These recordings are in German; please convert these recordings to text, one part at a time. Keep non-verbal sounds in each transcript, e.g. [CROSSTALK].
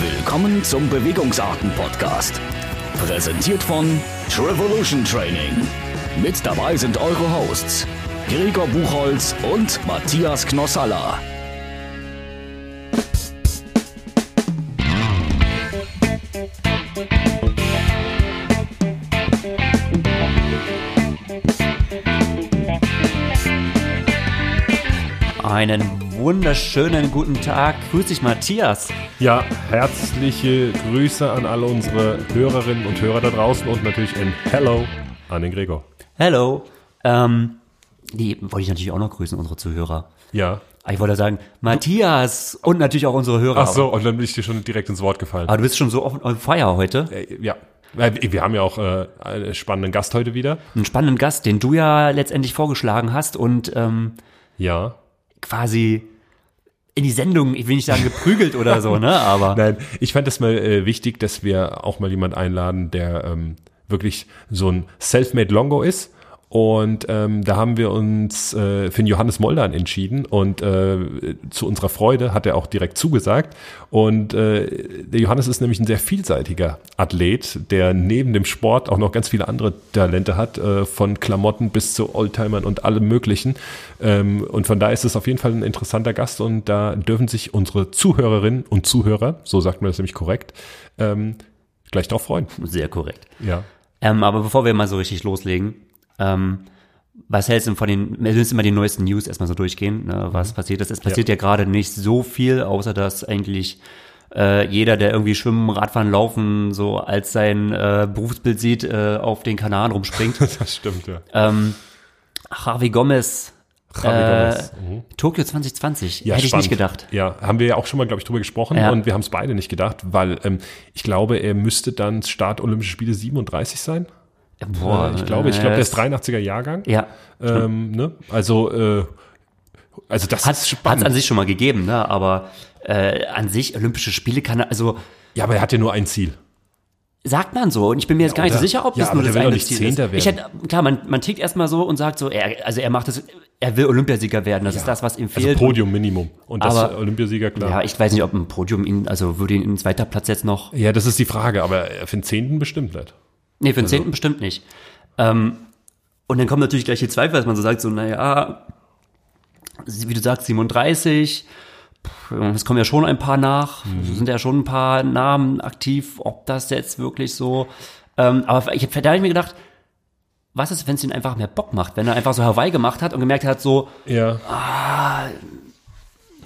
Willkommen zum Bewegungsarten-Podcast. Präsentiert von Trevolution Training. Mit dabei sind eure Hosts Gregor Buchholz und Matthias Knossalla. Einen wunderschönen guten Tag. Grüß dich, Matthias. Ja, herzliche Grüße an alle unsere Hörerinnen und Hörer da draußen und natürlich ein Hello an den Gregor. Hello. Ähm, die wollte ich natürlich auch noch grüßen, unsere Zuhörer. Ja. Ich wollte sagen, Matthias und natürlich auch unsere Hörer. Ach so, und dann bin ich dir schon direkt ins Wort gefallen. Aber du bist schon so on on fire heute. Äh, ja. Wir haben ja auch äh, einen spannenden Gast heute wieder. Einen spannenden Gast, den du ja letztendlich vorgeschlagen hast und ähm, Ja. Quasi in die Sendung, ich will nicht sagen geprügelt oder so, ne? Aber [LAUGHS] Nein, ich fand es mal äh, wichtig, dass wir auch mal jemand einladen, der ähm, wirklich so ein Selfmade Longo ist. Und ähm, da haben wir uns äh, für den Johannes Moldan entschieden und äh, zu unserer Freude hat er auch direkt zugesagt. Und äh, der Johannes ist nämlich ein sehr vielseitiger Athlet, der neben dem Sport auch noch ganz viele andere Talente hat, äh, von Klamotten bis zu Oldtimern und allem Möglichen. Ähm, und von daher ist es auf jeden Fall ein interessanter Gast und da dürfen sich unsere Zuhörerinnen und Zuhörer, so sagt man das nämlich korrekt, ähm, gleich drauf freuen. sehr korrekt. Ja. Ähm, aber bevor wir mal so richtig loslegen, ähm, was hältst du von den, wir müssen immer die neuesten News erstmal so durchgehen, ne, was passiert ist. Es passiert ja, gerade nicht so viel, außer dass eigentlich äh, jeder, der irgendwie Schwimmen, Radfahren, Laufen so als sein äh, Berufsbild sieht, äh, auf den Kanaren rumspringt. [LAUGHS] Das stimmt, ja. ähm, Javi Gomez, Javi äh, Gomez, mhm. Tokio 2020, Ja, hätte ich spannend. nicht gedacht. Ja, haben wir ja auch schon mal, glaube ich, drüber gesprochen Ja. und wir haben es beide nicht gedacht, weil ähm, ich glaube, er müsste dann Start Olympische Spiele 37 sein. Boah, Äh, ich glaube, ich glaube, der ist äh, 83er Jahrgang. Ja, Ähm, ne? Also, äh, also das hat es an sich schon mal gegeben, ne? aber äh, an sich Olympische Spiele kann er, also ja, aber er hat ja nur ein Ziel. Sagt man so. Und ich bin mir jetzt gar nicht so sicher, ob Ja, das nur das eine nicht Ziel Zehnter ist. Ich hätte, klar, man, man tickt erstmal so und sagt so, er, also er macht das, er will Olympiasieger werden. Das ist das, was ihm Also fehlt. Podium Minimum. Und das Aber- Olympiasieger, klar. ja, ich weiß nicht, ob ein Podium ihn, also würde ihn in zweiter Platz jetzt noch, Ja, das ist die Frage, aber für den Zehnten bestimmt nicht. Nee, für den Also zehnten bestimmt nicht. Ähm, und dann kommen natürlich gleich die Zweifel, dass man so sagt, so, naja, wie du sagst, 37, pff, es kommen ja schon ein paar nach, Mhm. sind ja schon ein paar Namen aktiv, ob das jetzt wirklich so, ähm, aber ich, da habe ich mir gedacht, was ist, wenn es ihn einfach mehr Bock macht, wenn er einfach so Hawaii gemacht hat und gemerkt hat, so, Ja.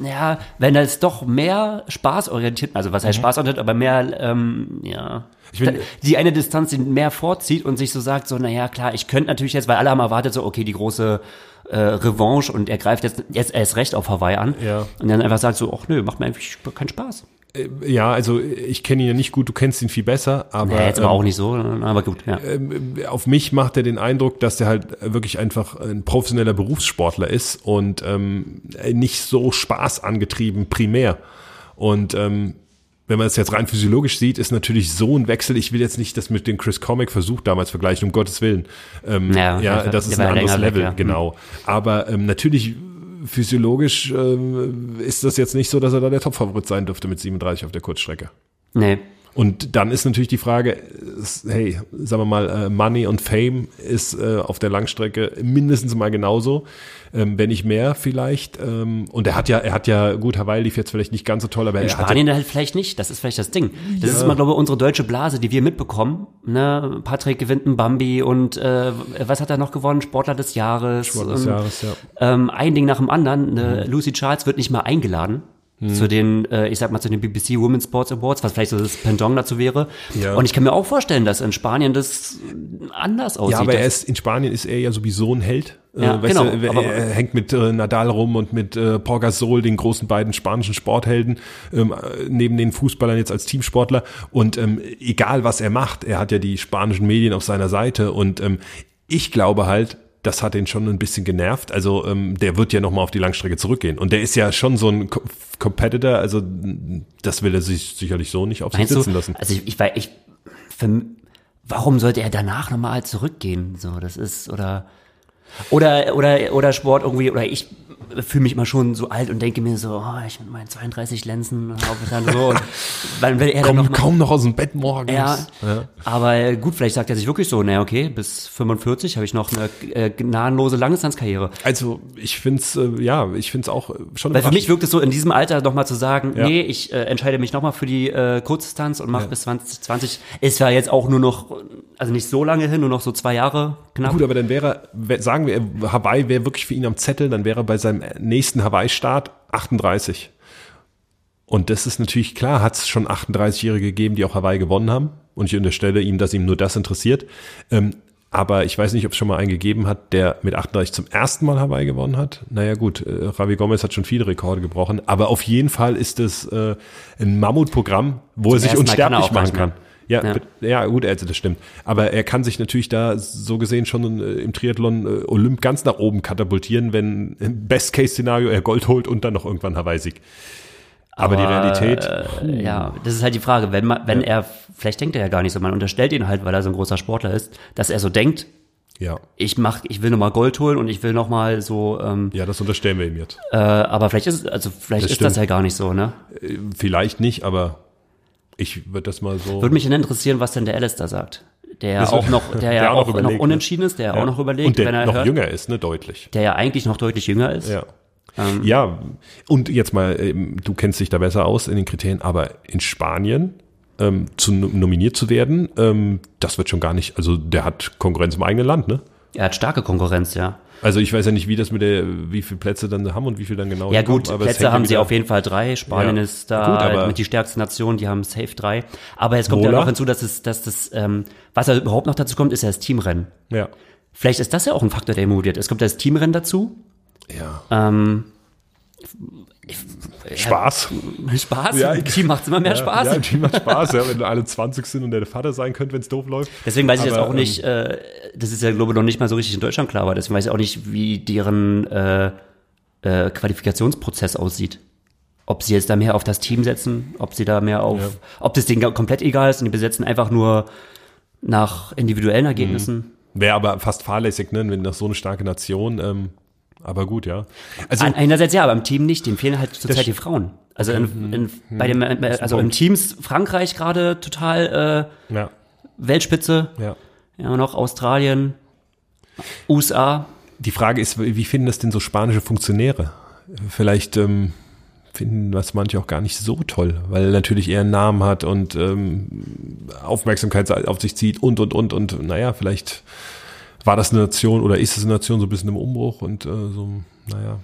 Ja, wenn er es doch mehr spaßorientiert, also was heißt spaßorientiert, aber mehr, ähm, ja, bin- die eine Distanz die mehr vorzieht und sich so sagt, so, naja, klar, ich könnte natürlich jetzt, weil alle haben erwartet, so, okay, die große äh, Revanche und er greift jetzt, jetzt erst recht auf Hawaii an. Ja. Und dann einfach sagt so, ach nö, macht mir eigentlich keinen Spaß. Ja, also ich kenne ihn ja nicht gut, du kennst ihn viel besser, aber, Ja, jetzt aber ähm, auch nicht so, aber gut, ja. auf mich macht er den Eindruck, dass er halt wirklich einfach ein professioneller Berufssportler ist und ähm, nicht so spaßangetrieben primär. Und ähm, wenn man es jetzt rein physiologisch sieht, ist natürlich so ein Wechsel. Ich will jetzt nicht das mit dem Chris Comic Versuch damals vergleichen, um Gottes Willen. Ähm, Ja, ja, das ist ein anderes länger weg, Level, ja. genau. Aber ähm, natürlich physiologisch ähm, ist das jetzt nicht so, dass er da der Topfavorit sein dürfte mit 37 auf der Kurzstrecke. Nee. Und dann ist natürlich die Frage, hey, sagen wir mal, äh, Money und Fame ist äh, auf der Langstrecke mindestens mal genauso, ähm, wenn nicht mehr vielleicht. Ähm, und er hat ja, er hat ja, gut, Hawaii lief jetzt vielleicht nicht ganz so toll, aber In er hat Spanien halt vielleicht nicht, das ist vielleicht das Ding. Das ist immer, glaube ich, unsere deutsche Blase, die wir mitbekommen. Ne? Patrick gewinnt einen Bambi und äh, was hat er noch gewonnen? Sportler des Jahres. ja des Ähm, Jahres, ja. ähm, ein Ding nach dem anderen. Mhm. Äh, Lucy Charles wird nicht mal eingeladen zu den, äh, ich sag mal, zu den BBC Women's Sports Awards, was vielleicht so das Pendant dazu wäre. Ja. Und ich kann mir auch vorstellen, dass in Spanien das anders aussieht. Ja, aber er ist, in Spanien ist er ja sowieso ein Held. Ja, äh, genau, du, aber- er hängt mit äh, Nadal rum und mit äh, Pau Gasol, den großen beiden spanischen Sporthelden, ähm, äh, neben den Fußballern jetzt als Teamsportler. Und ähm, egal was er macht, er hat ja die spanischen Medien auf seiner Seite. Und ähm, ich glaube halt, das hat ihn schon ein bisschen genervt. Also ähm, der wird ja nochmal auf die Langstrecke zurückgehen. Und der ist ja schon so ein Co Competitor, also das will er sich sicherlich so nicht auf sich sitzen du? lassen. Also ich, ich, ich, für, warum sollte er danach nochmal zurückgehen? So, das ist, oder, Oder, oder, oder Sport irgendwie, oder ich fühle mich immer schon so alt und denke mir so, oh, ich mit meinen 32 Lenzen, ich dann so, weil [LAUGHS] wenn er dann Komm noch mal, kaum noch aus dem Bett morgens. ja, Ja. aber gut, vielleicht sagt er sich wirklich so, naja, okay, bis 45 habe ich noch eine äh, gnadenlose Langdistanzkarriere. Also ich find's äh, ja, ich find's auch äh, schon Weil für mich wirkt es so, in diesem Alter nochmal zu sagen, Ja. nee, ich äh, entscheide mich nochmal für die äh, Kurzdistanz und mache bis 2020. Ist ja jetzt auch nur noch, also nicht so lange hin, nur noch so zwei Jahre knapp. Gut, aber dann wäre, er- sagen wir, Hawaii wäre wirklich für ihn am Zettel, dann wäre er bei seinem nächsten Hawaii-Start 38. Und das ist natürlich klar, hat es schon 38-Jährige gegeben, die auch Hawaii gewonnen haben. Und ich unterstelle ihm, dass ihm nur das interessiert. Ähm, aber ich weiß nicht, ob es schon mal einen gegeben hat, der mit 38 zum ersten Mal Hawaii gewonnen hat. Naja gut, äh, Javi Gomez hat schon viele Rekorde gebrochen. Aber auf jeden Fall ist es äh, ein Mammutprogramm, wo er sich er unsterblich machen kann. Ja, Ja. ja. ja, gut, also das stimmt. Aber er kann sich natürlich da so gesehen schon äh, im Triathlon äh, Olymp ganz nach oben katapultieren, wenn im Best-Case-Szenario er Gold holt und dann noch irgendwann Hawaii-Sieg. Aber, die Realität, Äh, ja, das ist halt die Frage, wenn man, wenn er, vielleicht denkt er ja gar nicht so, man unterstellt ihn halt, weil er so ein großer Sportler ist, dass er so denkt, ja, ich mach, ich will nochmal Gold holen und ich will nochmal so, ähm, ja, das unterstellen wir ihm jetzt. äh, aber vielleicht ist, also vielleicht Das ist das stimmt. ja gar nicht so, ne? Äh, Vielleicht nicht, aber ich würde das mal so. Würde mich dann interessieren, was denn der Alistair sagt. Der Das auch noch, der, [LAUGHS] der ja auch noch noch, ne? unentschieden ist, der ja. auch noch überlegt, und der wenn er noch hört, jünger ist, ne, deutlich. der ja eigentlich noch deutlich jünger ist. Ja. ja, und jetzt mal, ähm, du kennst dich da besser aus in den Kriterien, aber in Spanien ähm, zu nom- nominiert zu werden, ähm, das wird schon gar nicht, also der hat Konkurrenz im eigenen Land, ne? Er hat starke Konkurrenz, ja. Also ich weiß ja nicht, wie das mit der, wie viele Plätze dann haben und wie viel dann genau. Ja gut, aber es Plätze ja haben sie auf jeden Fall drei. Spanien Ja. ist da Gut, aber- mit die stärkste Nation, die haben safe drei. Aber jetzt kommt ja Mola? noch hinzu, dass es, dass das, ähm, was da überhaupt noch dazu kommt, ist ja das Teamrennen. Ja. Vielleicht ist das ja auch ein Faktor, der motiviert. Es kommt das Teamrennen dazu. Ja. Ähm, Spaß. Spaß. Ja, Im Team macht immer mehr Spaß. Ja, im Team macht Spaß, ja, wenn du alle 20 sind und der Vater sein könnt, wenn es doof läuft. Deswegen weiß ich jetzt Aber, auch ähm, nicht, äh, das ist ja, glaube ich, noch nicht mal so richtig in Deutschland klar, aber deswegen weiß ich auch nicht, wie deren äh, äh, Qualifikationsprozess aussieht. Ob sie jetzt da mehr auf das Team setzen, ob sie da mehr auf, Ja. ob das denen komplett egal ist und die besetzen einfach nur nach individuellen Ergebnissen. Wäre aber fast fahrlässig, ne, wenn nach so eine starke Nation, ähm, aber gut, ja. Also, Ein- Einerseits ja, aber im Team nicht, denen fehlen halt zurzeit die Frauen. Also in, in, bei dem, äh, also im. Teams Frankreich gerade total äh, ja, Weltspitze, ja. ja noch Australien, USA. Die Frage ist, wie finden das denn so spanische Funktionäre? Vielleicht ähm, finden das manche auch gar nicht so toll, weil er natürlich eher einen Namen hat und ähm, Aufmerksamkeit auf sich zieht und, und, und. Und naja, vielleicht war das eine Nation oder ist es eine Nation so ein bisschen im Umbruch und äh, so, naja.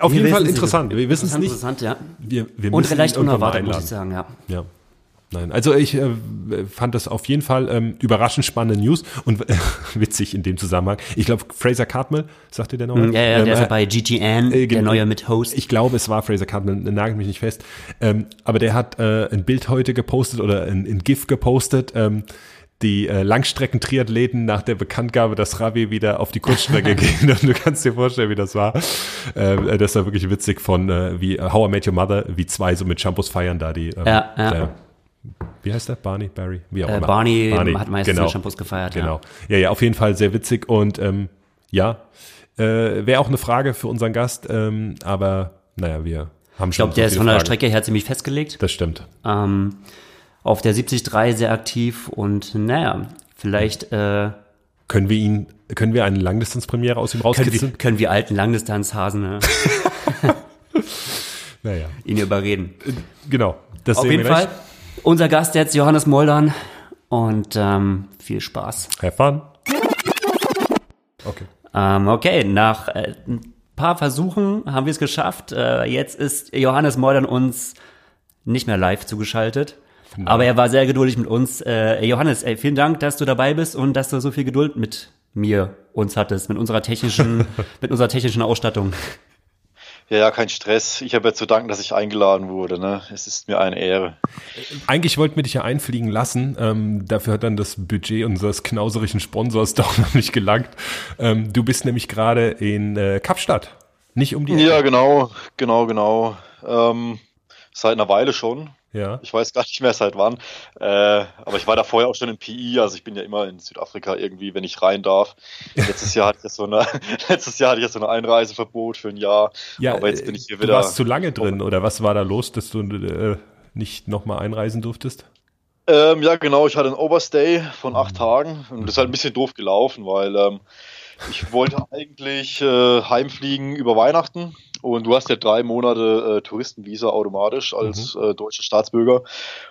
Auf Wir jeden Fall interessant. Wir wissen es nicht. Interessant, ja. Wir, wir Und vielleicht unerwartet, muss ich sagen, ja. Ja. Nein, also ich äh, fand das auf jeden Fall ähm, überraschend spannende News und äh, [LAUGHS] witzig in dem Zusammenhang. Ich glaube, Fraser Cartmel, sagt ihr der noch? Ja, ja, Ähm, der ist ja bei GTN, äh, der gen- neue Mit-Host. ich glaube, es war Fraser Cartmel, nagelt mich nicht fest. Ähm, aber der hat äh, ein Bild heute gepostet oder ein, ein GIF gepostet. Ähm, die äh, Langstrecken-Triathleten nach der Bekanntgabe, dass Ravi wieder auf die Kurzstrecke [LAUGHS] geht. Und du kannst dir vorstellen, wie das war. Ähm, das war wirklich witzig von äh, wie äh, How I Met Your Mother, wie zwei so mit Shampoos feiern da die. Ähm, Ja, ja. Der, wie heißt der? Barney? Barry? Wie auch Äh, immer. Barney, hat meistens genau. mit Shampoos gefeiert. Genau. Ja. ja, auf jeden Fall sehr witzig und ähm, ja, äh, wäre auch eine Frage für unseren Gast, ähm, aber naja, wir haben Ich schon. glaube, der so ist viele von der Fragen. Strecke her ziemlich festgelegt. Das stimmt. Ähm, auf der 73 sehr aktiv und naja, vielleicht äh, Können wir ihn, können wir eine Langdistanzpremiere aus ihm können, wir, rauskitzeln? können wir alten Langdistanzhasen ne, [LAUGHS] Naja, ihn überreden. genau. Das Auf jeden. Fall, unser Gast jetzt Johannes Moldern und ähm, viel Spaß. Have fun. Okay. Ähm, okay, nach äh, ein paar Versuchen haben wir es geschafft. Äh, jetzt ist Johannes Moldern uns nicht mehr live zugeschaltet. Aber er war sehr geduldig mit uns. Äh, Johannes, ey, vielen Dank, dass du dabei bist und dass du so viel Geduld mit mir, uns hattest, mit unserer technischen, [LAUGHS] mit unserer technischen Ausstattung. Ja, ja, kein Stress. Ich habe ja zu danken, dass ich eingeladen wurde. Ne? Es ist mir eine Ehre. Eigentlich wollten wir dich ja einfliegen lassen. Ähm, dafür hat dann das Budget unseres knauserigen Sponsors [LAUGHS] doch noch nicht gelangt. Ähm, du bist nämlich gerade in äh, Kapstadt. Nicht um die Ecke. Ja, genau, genau, genau. Ähm, Seit einer Weile schon. Ja. Ich weiß gar nicht mehr seit wann. Äh, aber ich war da vorher auch schon in PI, also ich bin ja immer in Südafrika irgendwie, wenn ich rein darf. Letztes Jahr hatte ich ja so eine, [LAUGHS] letztes Jahr hatte ich ja so ein Einreiseverbot für ein Jahr. Ja, aber jetzt bin ich hier du wieder. warst zu lange drin oder was war da los, dass du äh, nicht nochmal einreisen durftest? Ähm, ja, genau, ich hatte einen Overstay von acht Tagen und das ist halt ein bisschen doof gelaufen, weil ähm, ich wollte eigentlich äh, heimfliegen über Weihnachten und du hast ja drei Monate äh, Touristenvisa automatisch als äh, deutscher Staatsbürger.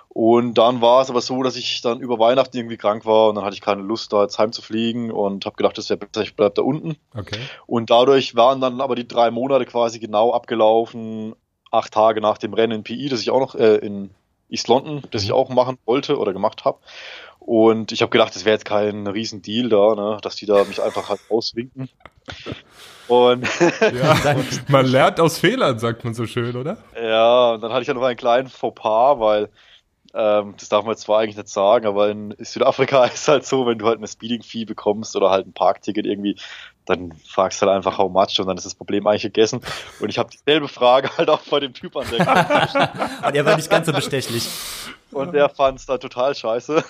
Und dann war es aber so, dass ich dann über Weihnachten irgendwie krank war und dann hatte ich keine Lust, da jetzt heimzufliegen und habe gedacht, das wäre besser, ich bleib da unten. Okay. Und dadurch waren dann aber die drei Monate quasi genau abgelaufen, acht Tage nach dem Rennen in PI, das ich auch noch äh, in East London, das ich auch machen wollte oder gemacht habe. Und ich habe gedacht, das wäre jetzt kein Riesendeal da, ne, dass die da mich einfach halt auswinken. Und [LAUGHS] Ja, man lernt aus Fehlern, sagt man so schön, oder? ja, und dann hatte ich ja noch einen kleinen Fauxpas, weil ähm, das darf man jetzt zwar eigentlich nicht sagen, aber in Südafrika [LAUGHS] ist halt so, wenn du halt eine Speeding-Fee bekommst oder halt ein Parkticket irgendwie, dann fragst du halt einfach how much und dann ist das Problem eigentlich gegessen. Und ich habe dieselbe Frage [LAUGHS] halt auch bei dem Typ an der Und er war nicht ganz so bestechlich. Und der [LAUGHS] fand es dann total scheiße. [LAUGHS]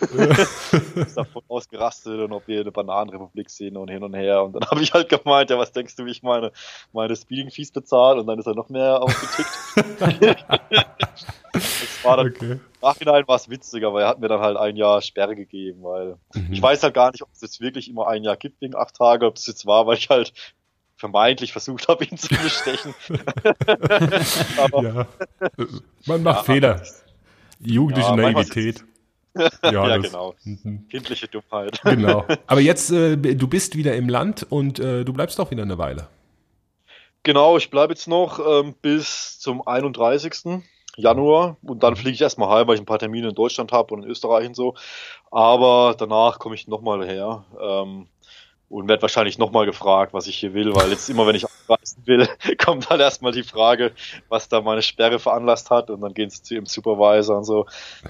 ist davon ausgerastet und ob wir eine Bananenrepublik sehen und hin und her. Und dann [LAUGHS] habe ich halt gemeint, ja, was denkst du, wie ich meine, meine Speeding-Fees bezahle? Und dann ist er noch mehr ausgetickt. das war dann Okay. Nachhinein war es witzig, aber er hat mir dann halt ein Jahr Sperre gegeben, weil ich weiß halt gar nicht, ob es jetzt wirklich immer ein Jahr gibt wegen acht Tage, ob es jetzt war, weil ich halt vermeintlich versucht habe, ihn zu bestechen. aber Ja. Man macht Fehler. Jugendliche Ja, Naivität. [LAUGHS] ja, das- genau. Mhm. Kindliche Dummheit. Genau. [LAUGHS] Aber jetzt, äh, du bist wieder im Land und äh, du bleibst doch wieder eine Weile. Genau, ich bleibe jetzt noch ähm, bis zum 31. Januar und dann fliege ich erstmal heim, weil ich ein paar Termine in Deutschland habe und in Österreich und so. Aber danach komme ich nochmal her ähm, und werde wahrscheinlich nochmal gefragt, was ich hier will, weil jetzt immer, wenn ich abreisen will, [LAUGHS] kommt halt erstmal die Frage, was da meine Sperre veranlasst hat und dann gehen sie zu ihrem Supervisor und so.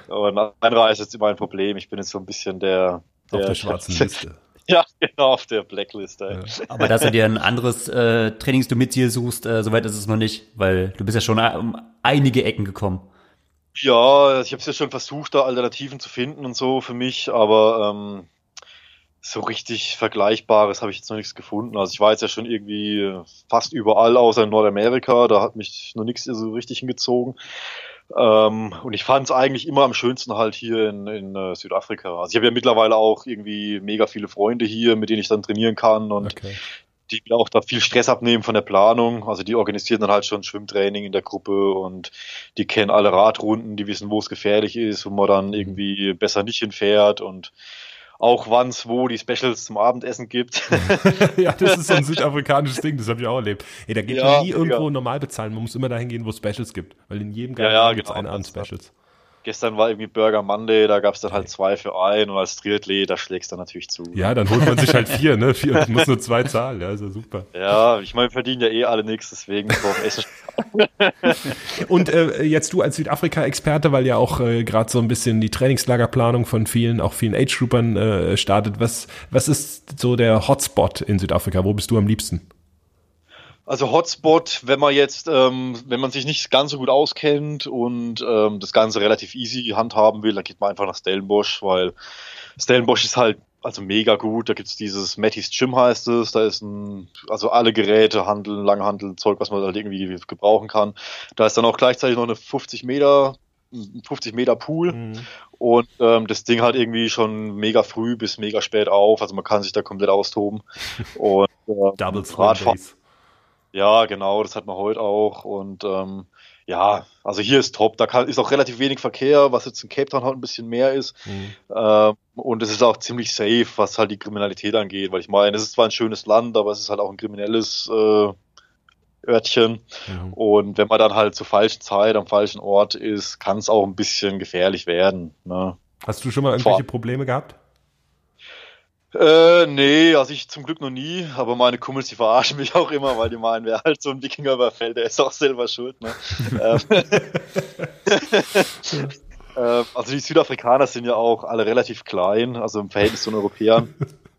Und Einreise ist jetzt immer ein Problem. Ich bin jetzt so ein bisschen der, Auf der der schwarzen [LAUGHS] Liste. Ja, genau, auf der Blacklist. Ey. Ja. Aber dass du dir ein anderes äh, Trainingsdomizil suchst, äh, soweit ist es noch nicht, weil du bist ja schon äh, um einige Ecken gekommen. Ja, ich habe es ja schon versucht, da Alternativen zu finden und so für mich, aber ähm, so richtig Vergleichbares habe ich jetzt noch nichts gefunden. Also ich war jetzt ja schon irgendwie fast überall außer in Nordamerika, da hat mich noch nichts so richtig hingezogen. Ähm, und ich fand es eigentlich immer am schönsten halt hier in, in äh, Südafrika. Also ich habe ja mittlerweile auch irgendwie mega viele Freunde hier, mit denen ich dann trainieren kann und Okay. die mir auch da viel Stress abnehmen von der Planung. Also die organisieren dann halt schon Schwimmtraining in der Gruppe und die kennen alle Radrunden, die wissen, wo es gefährlich ist, wo man dann irgendwie besser nicht hinfährt und auch wann es wo die Specials zum Abendessen gibt. [LAUGHS] ja, das ist so ein [LAUGHS] südafrikanisches Ding, das habe ich auch erlebt. Ey, da geht Ja, man nie irgendwo ja. normal bezahlen, man muss immer dahin gehen, wo es Specials gibt. Weil in jedem Ja, ja, Garten gibt es genau. eine an Specials. Gestern war irgendwie Burger Monday, da gab es dann halt zwei für ein und als Triathlet, da schlägst du natürlich zu. Ja, dann holt man sich halt vier, ne? Vier, [LAUGHS] muss nur zwei zahlen, ja, ist ja super. Ja, ich meine, wir verdienen ja eh alle nichts, deswegen. [LAUGHS] Und äh, jetzt du als Südafrika-Experte, weil ja auch äh, gerade so ein bisschen die Trainingslagerplanung von vielen, auch vielen Age-Groupern äh, startet, was, was ist so der Hotspot in Südafrika? Wo bist du am liebsten? Also Hotspot, wenn man jetzt, ähm, wenn man sich nicht ganz so gut auskennt und ähm, das Ganze relativ easy handhaben will, dann geht man einfach nach Stellenbosch, weil Stellenbosch ist halt also mega gut. Da gibt's dieses Matty's Gym heißt es, da ist ein, also alle Geräte, Handeln, Langhandeln, Zeug, was man halt irgendwie gebrauchen kann. Da ist dann auch gleichzeitig noch eine 50 Meter, ein 50 Meter Pool und ähm, das Ding halt irgendwie schon mega früh bis mega spät auf. Also man kann sich da komplett austoben. [LAUGHS] Und äh, Double Radfahren. Days. Ja, genau, das hat man heute auch. Und ähm, ja, also hier ist top. Da kann, ist auch relativ wenig Verkehr, was jetzt in Cape Town halt ein bisschen mehr ist. Mhm. Ähm, und es ist auch ziemlich safe, was halt die Kriminalität angeht. Weil ich meine, es ist zwar ein schönes Land, aber es ist halt auch ein kriminelles äh, Örtchen. Mhm. Und wenn man dann halt zur falschen Zeit am falschen Ort ist, kann es auch ein bisschen gefährlich werden. Ne? Hast du schon mal irgendwelche Vor- Probleme gehabt? Äh, nee, also ich zum Glück noch nie, aber meine Kumpels, die verarschen mich auch immer, weil die meinen, wer halt so ein Wikinger überfällt, der ist auch selber schuld, ne? [LAUGHS] Ähm, [LAUGHS] äh, also die Südafrikaner sind ja auch alle relativ klein, also im Verhältnis zu den Europäern.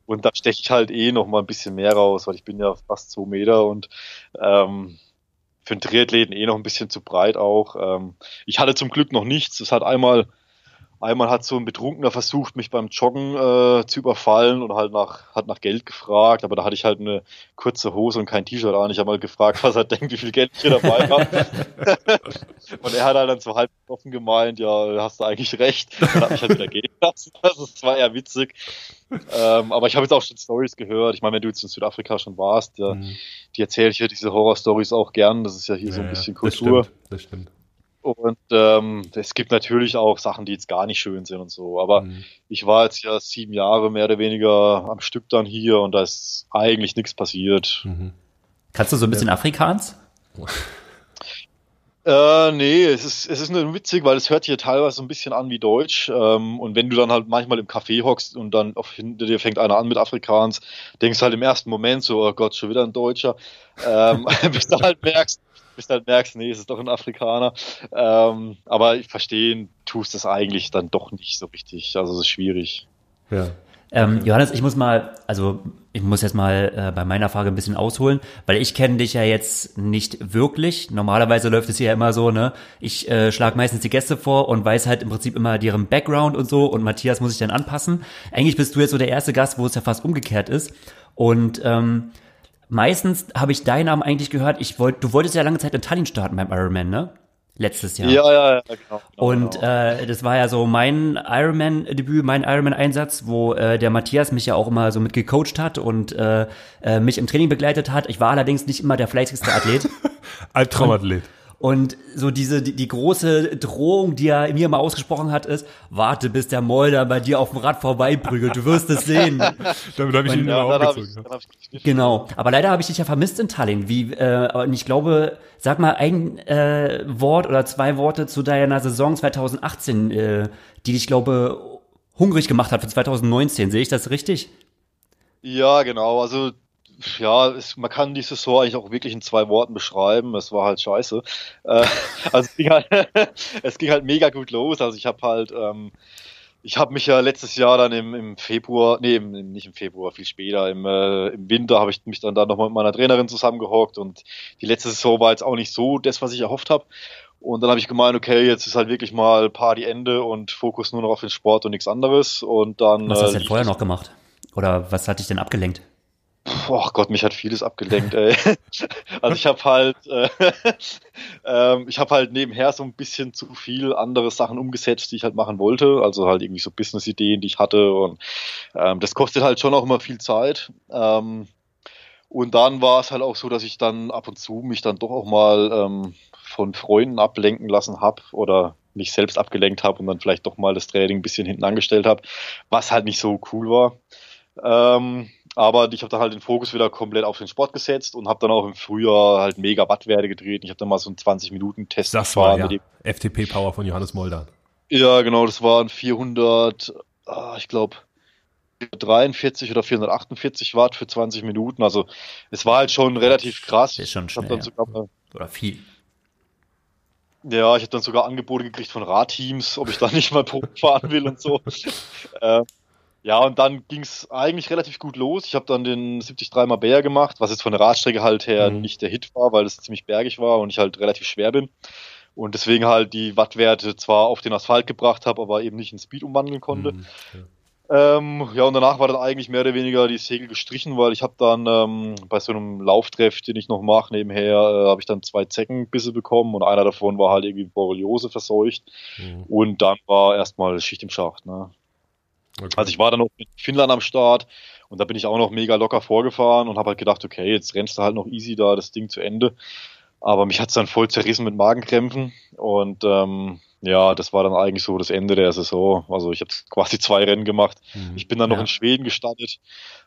Und da steche ich halt eh noch mal ein bisschen mehr raus, weil ich bin ja fast zwei Meter und ähm, für einen Triathleten eh noch ein bisschen zu breit auch. Ähm, ich hatte zum Glück noch nichts. Es hat einmal Einmal hat so ein Betrunkener versucht, mich beim Joggen äh, zu überfallen und halt nach, hat nach Geld gefragt, aber da hatte ich halt eine kurze Hose und kein T-Shirt an. Ich habe mal gefragt, [LAUGHS] was er denkt, wie viel Geld ich hier dabei habe. [LAUGHS] und er hat halt dann so halb offen gemeint, ja, hast du eigentlich recht. Und dann habe ich halt wieder gehen lassen. Also es [LAUGHS] war eher witzig. Ähm, aber ich habe jetzt auch schon Stories gehört. Ich meine, wenn du jetzt in Südafrika schon warst, ja, mhm. die erzähle ich ja diese Horror-Stories auch gern. Das ist ja hier ja, so ein bisschen Kultur. Das stimmt. Das stimmt. Und ähm, es gibt natürlich auch Sachen, die jetzt gar nicht schön sind und so. Aber mhm. ich war jetzt ja sieben Jahre mehr oder weniger am Stück dann hier und da ist eigentlich nichts passiert. Mhm. Kannst du so ein bisschen ja. Afrikaans? [LAUGHS] Äh, nee, es ist, es ist nur witzig, weil es hört hier teilweise so ein bisschen an wie Deutsch. Ähm, und wenn du dann halt manchmal im Café hockst und dann auf, hinter dir fängt einer an mit Afrikaans, denkst du halt im ersten Moment so, oh Gott, schon wieder ein Deutscher. Ähm, [LAUGHS] bis du halt merkst, bis du halt merkst, nee, es ist doch ein Afrikaner. Ähm, aber verstehen tust es eigentlich dann doch nicht so richtig. Also es ist schwierig. Ja. Ähm, Johannes, ich muss mal, also ich muss jetzt mal äh, bei meiner Frage ein bisschen ausholen, weil ich kenne dich ja jetzt nicht wirklich. Normalerweise läuft es hier ja immer so, ne? Ich äh, schlage meistens die Gäste vor und weiß halt im Prinzip immer deren Background und so und Matthias muss ich dann anpassen. Eigentlich bist du jetzt so der erste Gast, wo es ja fast umgekehrt ist. Und ähm, meistens habe ich deinen Namen eigentlich gehört. Ich wollte, du wolltest ja lange Zeit in Tallinn starten beim Ironman, ne? Letztes Jahr. Ja, ja, ja, genau. genau und genau. Äh, das war ja so mein Ironman-Debüt, mein Ironman-Einsatz, wo äh, der Matthias mich ja auch immer so mit gecoacht hat und äh, äh, mich im Training begleitet hat. Ich war allerdings nicht immer der fleißigste Athlet. [LAUGHS] Albtraumathlet. Und so diese, die, die große Drohung, die er mir mal ausgesprochen hat, ist, warte, bis der Molder bei dir auf dem Rad vorbeiprügelt, du wirst es sehen. [LAUGHS] Damit habe ich ihn ja, aufgezogen. Ich, genau. Aber leider habe ich dich ja vermisst in Tallinn. Wie, äh, und ich glaube, sag mal ein äh, Wort oder zwei Worte zu deiner Saison 2018, äh, die dich, glaube, hungrig gemacht hat für 2019. Sehe ich das richtig? Ja, genau. Also ja, es, man kann die Saison eigentlich auch wirklich in zwei Worten beschreiben. Es war halt scheiße. Äh, [LAUGHS] also es ging, halt, [LAUGHS] es ging halt mega gut los. Also ich habe halt, ähm, ich habe mich ja letztes Jahr dann im, im Februar, nee, im, nicht im Februar, viel später, im, äh, im Winter habe ich mich dann da nochmal mit meiner Trainerin zusammengehockt und die letzte Saison war jetzt auch nicht so das, was ich erhofft habe. Und dann habe ich gemeint, okay, jetzt ist halt wirklich mal Party-Ende und Fokus nur noch auf den Sport und nichts anderes. Und dann. Was hast du denn äh, vorher noch gemacht? Oder was hat dich denn abgelenkt? Oh Gott, mich hat vieles abgelenkt, ey. [LAUGHS] Also ich habe halt, äh, [LAUGHS] äh, ich habe halt nebenher so ein bisschen zu viel andere Sachen umgesetzt, die ich halt machen wollte. Also halt irgendwie so Business-Ideen, die ich hatte. Und ähm, das kostet halt schon auch immer viel Zeit. Ähm, und dann war es halt auch so, dass ich dann ab und zu mich dann doch auch mal ähm, von Freunden ablenken lassen habe oder mich selbst abgelenkt habe und dann vielleicht doch mal das Training ein bisschen hinten angestellt habe, was halt nicht so cool war. Ähm, aber ich habe dann halt den Fokus wieder komplett auf den Sport gesetzt und habe dann auch im Frühjahr halt mega Wattwerte gedreht. Ich habe dann mal so einen 20-Minuten-Test Das war ja FTP-Power von Johannes Moldan. Ja, genau, das waren 400, ah, ich glaube, 43 oder 448 Watt für 20 Minuten. Also es war halt schon relativ krass. Ist schon schnell, ja. oder viel. Ja, ich habe dann sogar Angebote gekriegt von Radteams, ob ich da nicht mal Probe fahren will und so. [LAUGHS] äh, ja, und dann ging es eigentlich relativ gut los. Ich habe dann den 73 mal Bär gemacht, was jetzt von der Radstrecke halt her mhm. nicht der Hit war, weil es ziemlich bergig war und ich halt relativ schwer bin. Und deswegen halt die Wattwerte zwar auf den Asphalt gebracht habe, aber eben nicht in Speed umwandeln konnte. Mhm. Ja. Ähm, ja, und danach war dann eigentlich mehr oder weniger die Segel gestrichen, weil ich habe dann ähm, bei so einem Lauftreff, den ich noch mache, nebenher, äh, habe ich dann zwei Zeckenbisse bekommen und einer davon war halt irgendwie Borreliose verseucht. Mhm. Und dann war erstmal Schicht im Schacht. Ne? Okay. Also ich war dann noch in Finnland am Start und da bin ich auch noch mega locker vorgefahren und habe halt gedacht, okay, jetzt rennst du halt noch easy da das Ding zu Ende. Aber mich hat's dann voll zerrissen mit Magenkrämpfen und ähm, ja, das war dann eigentlich so das Ende der Saison. Also ich habe quasi zwei Rennen gemacht. Mhm. Ich bin dann noch ja. in Schweden gestartet,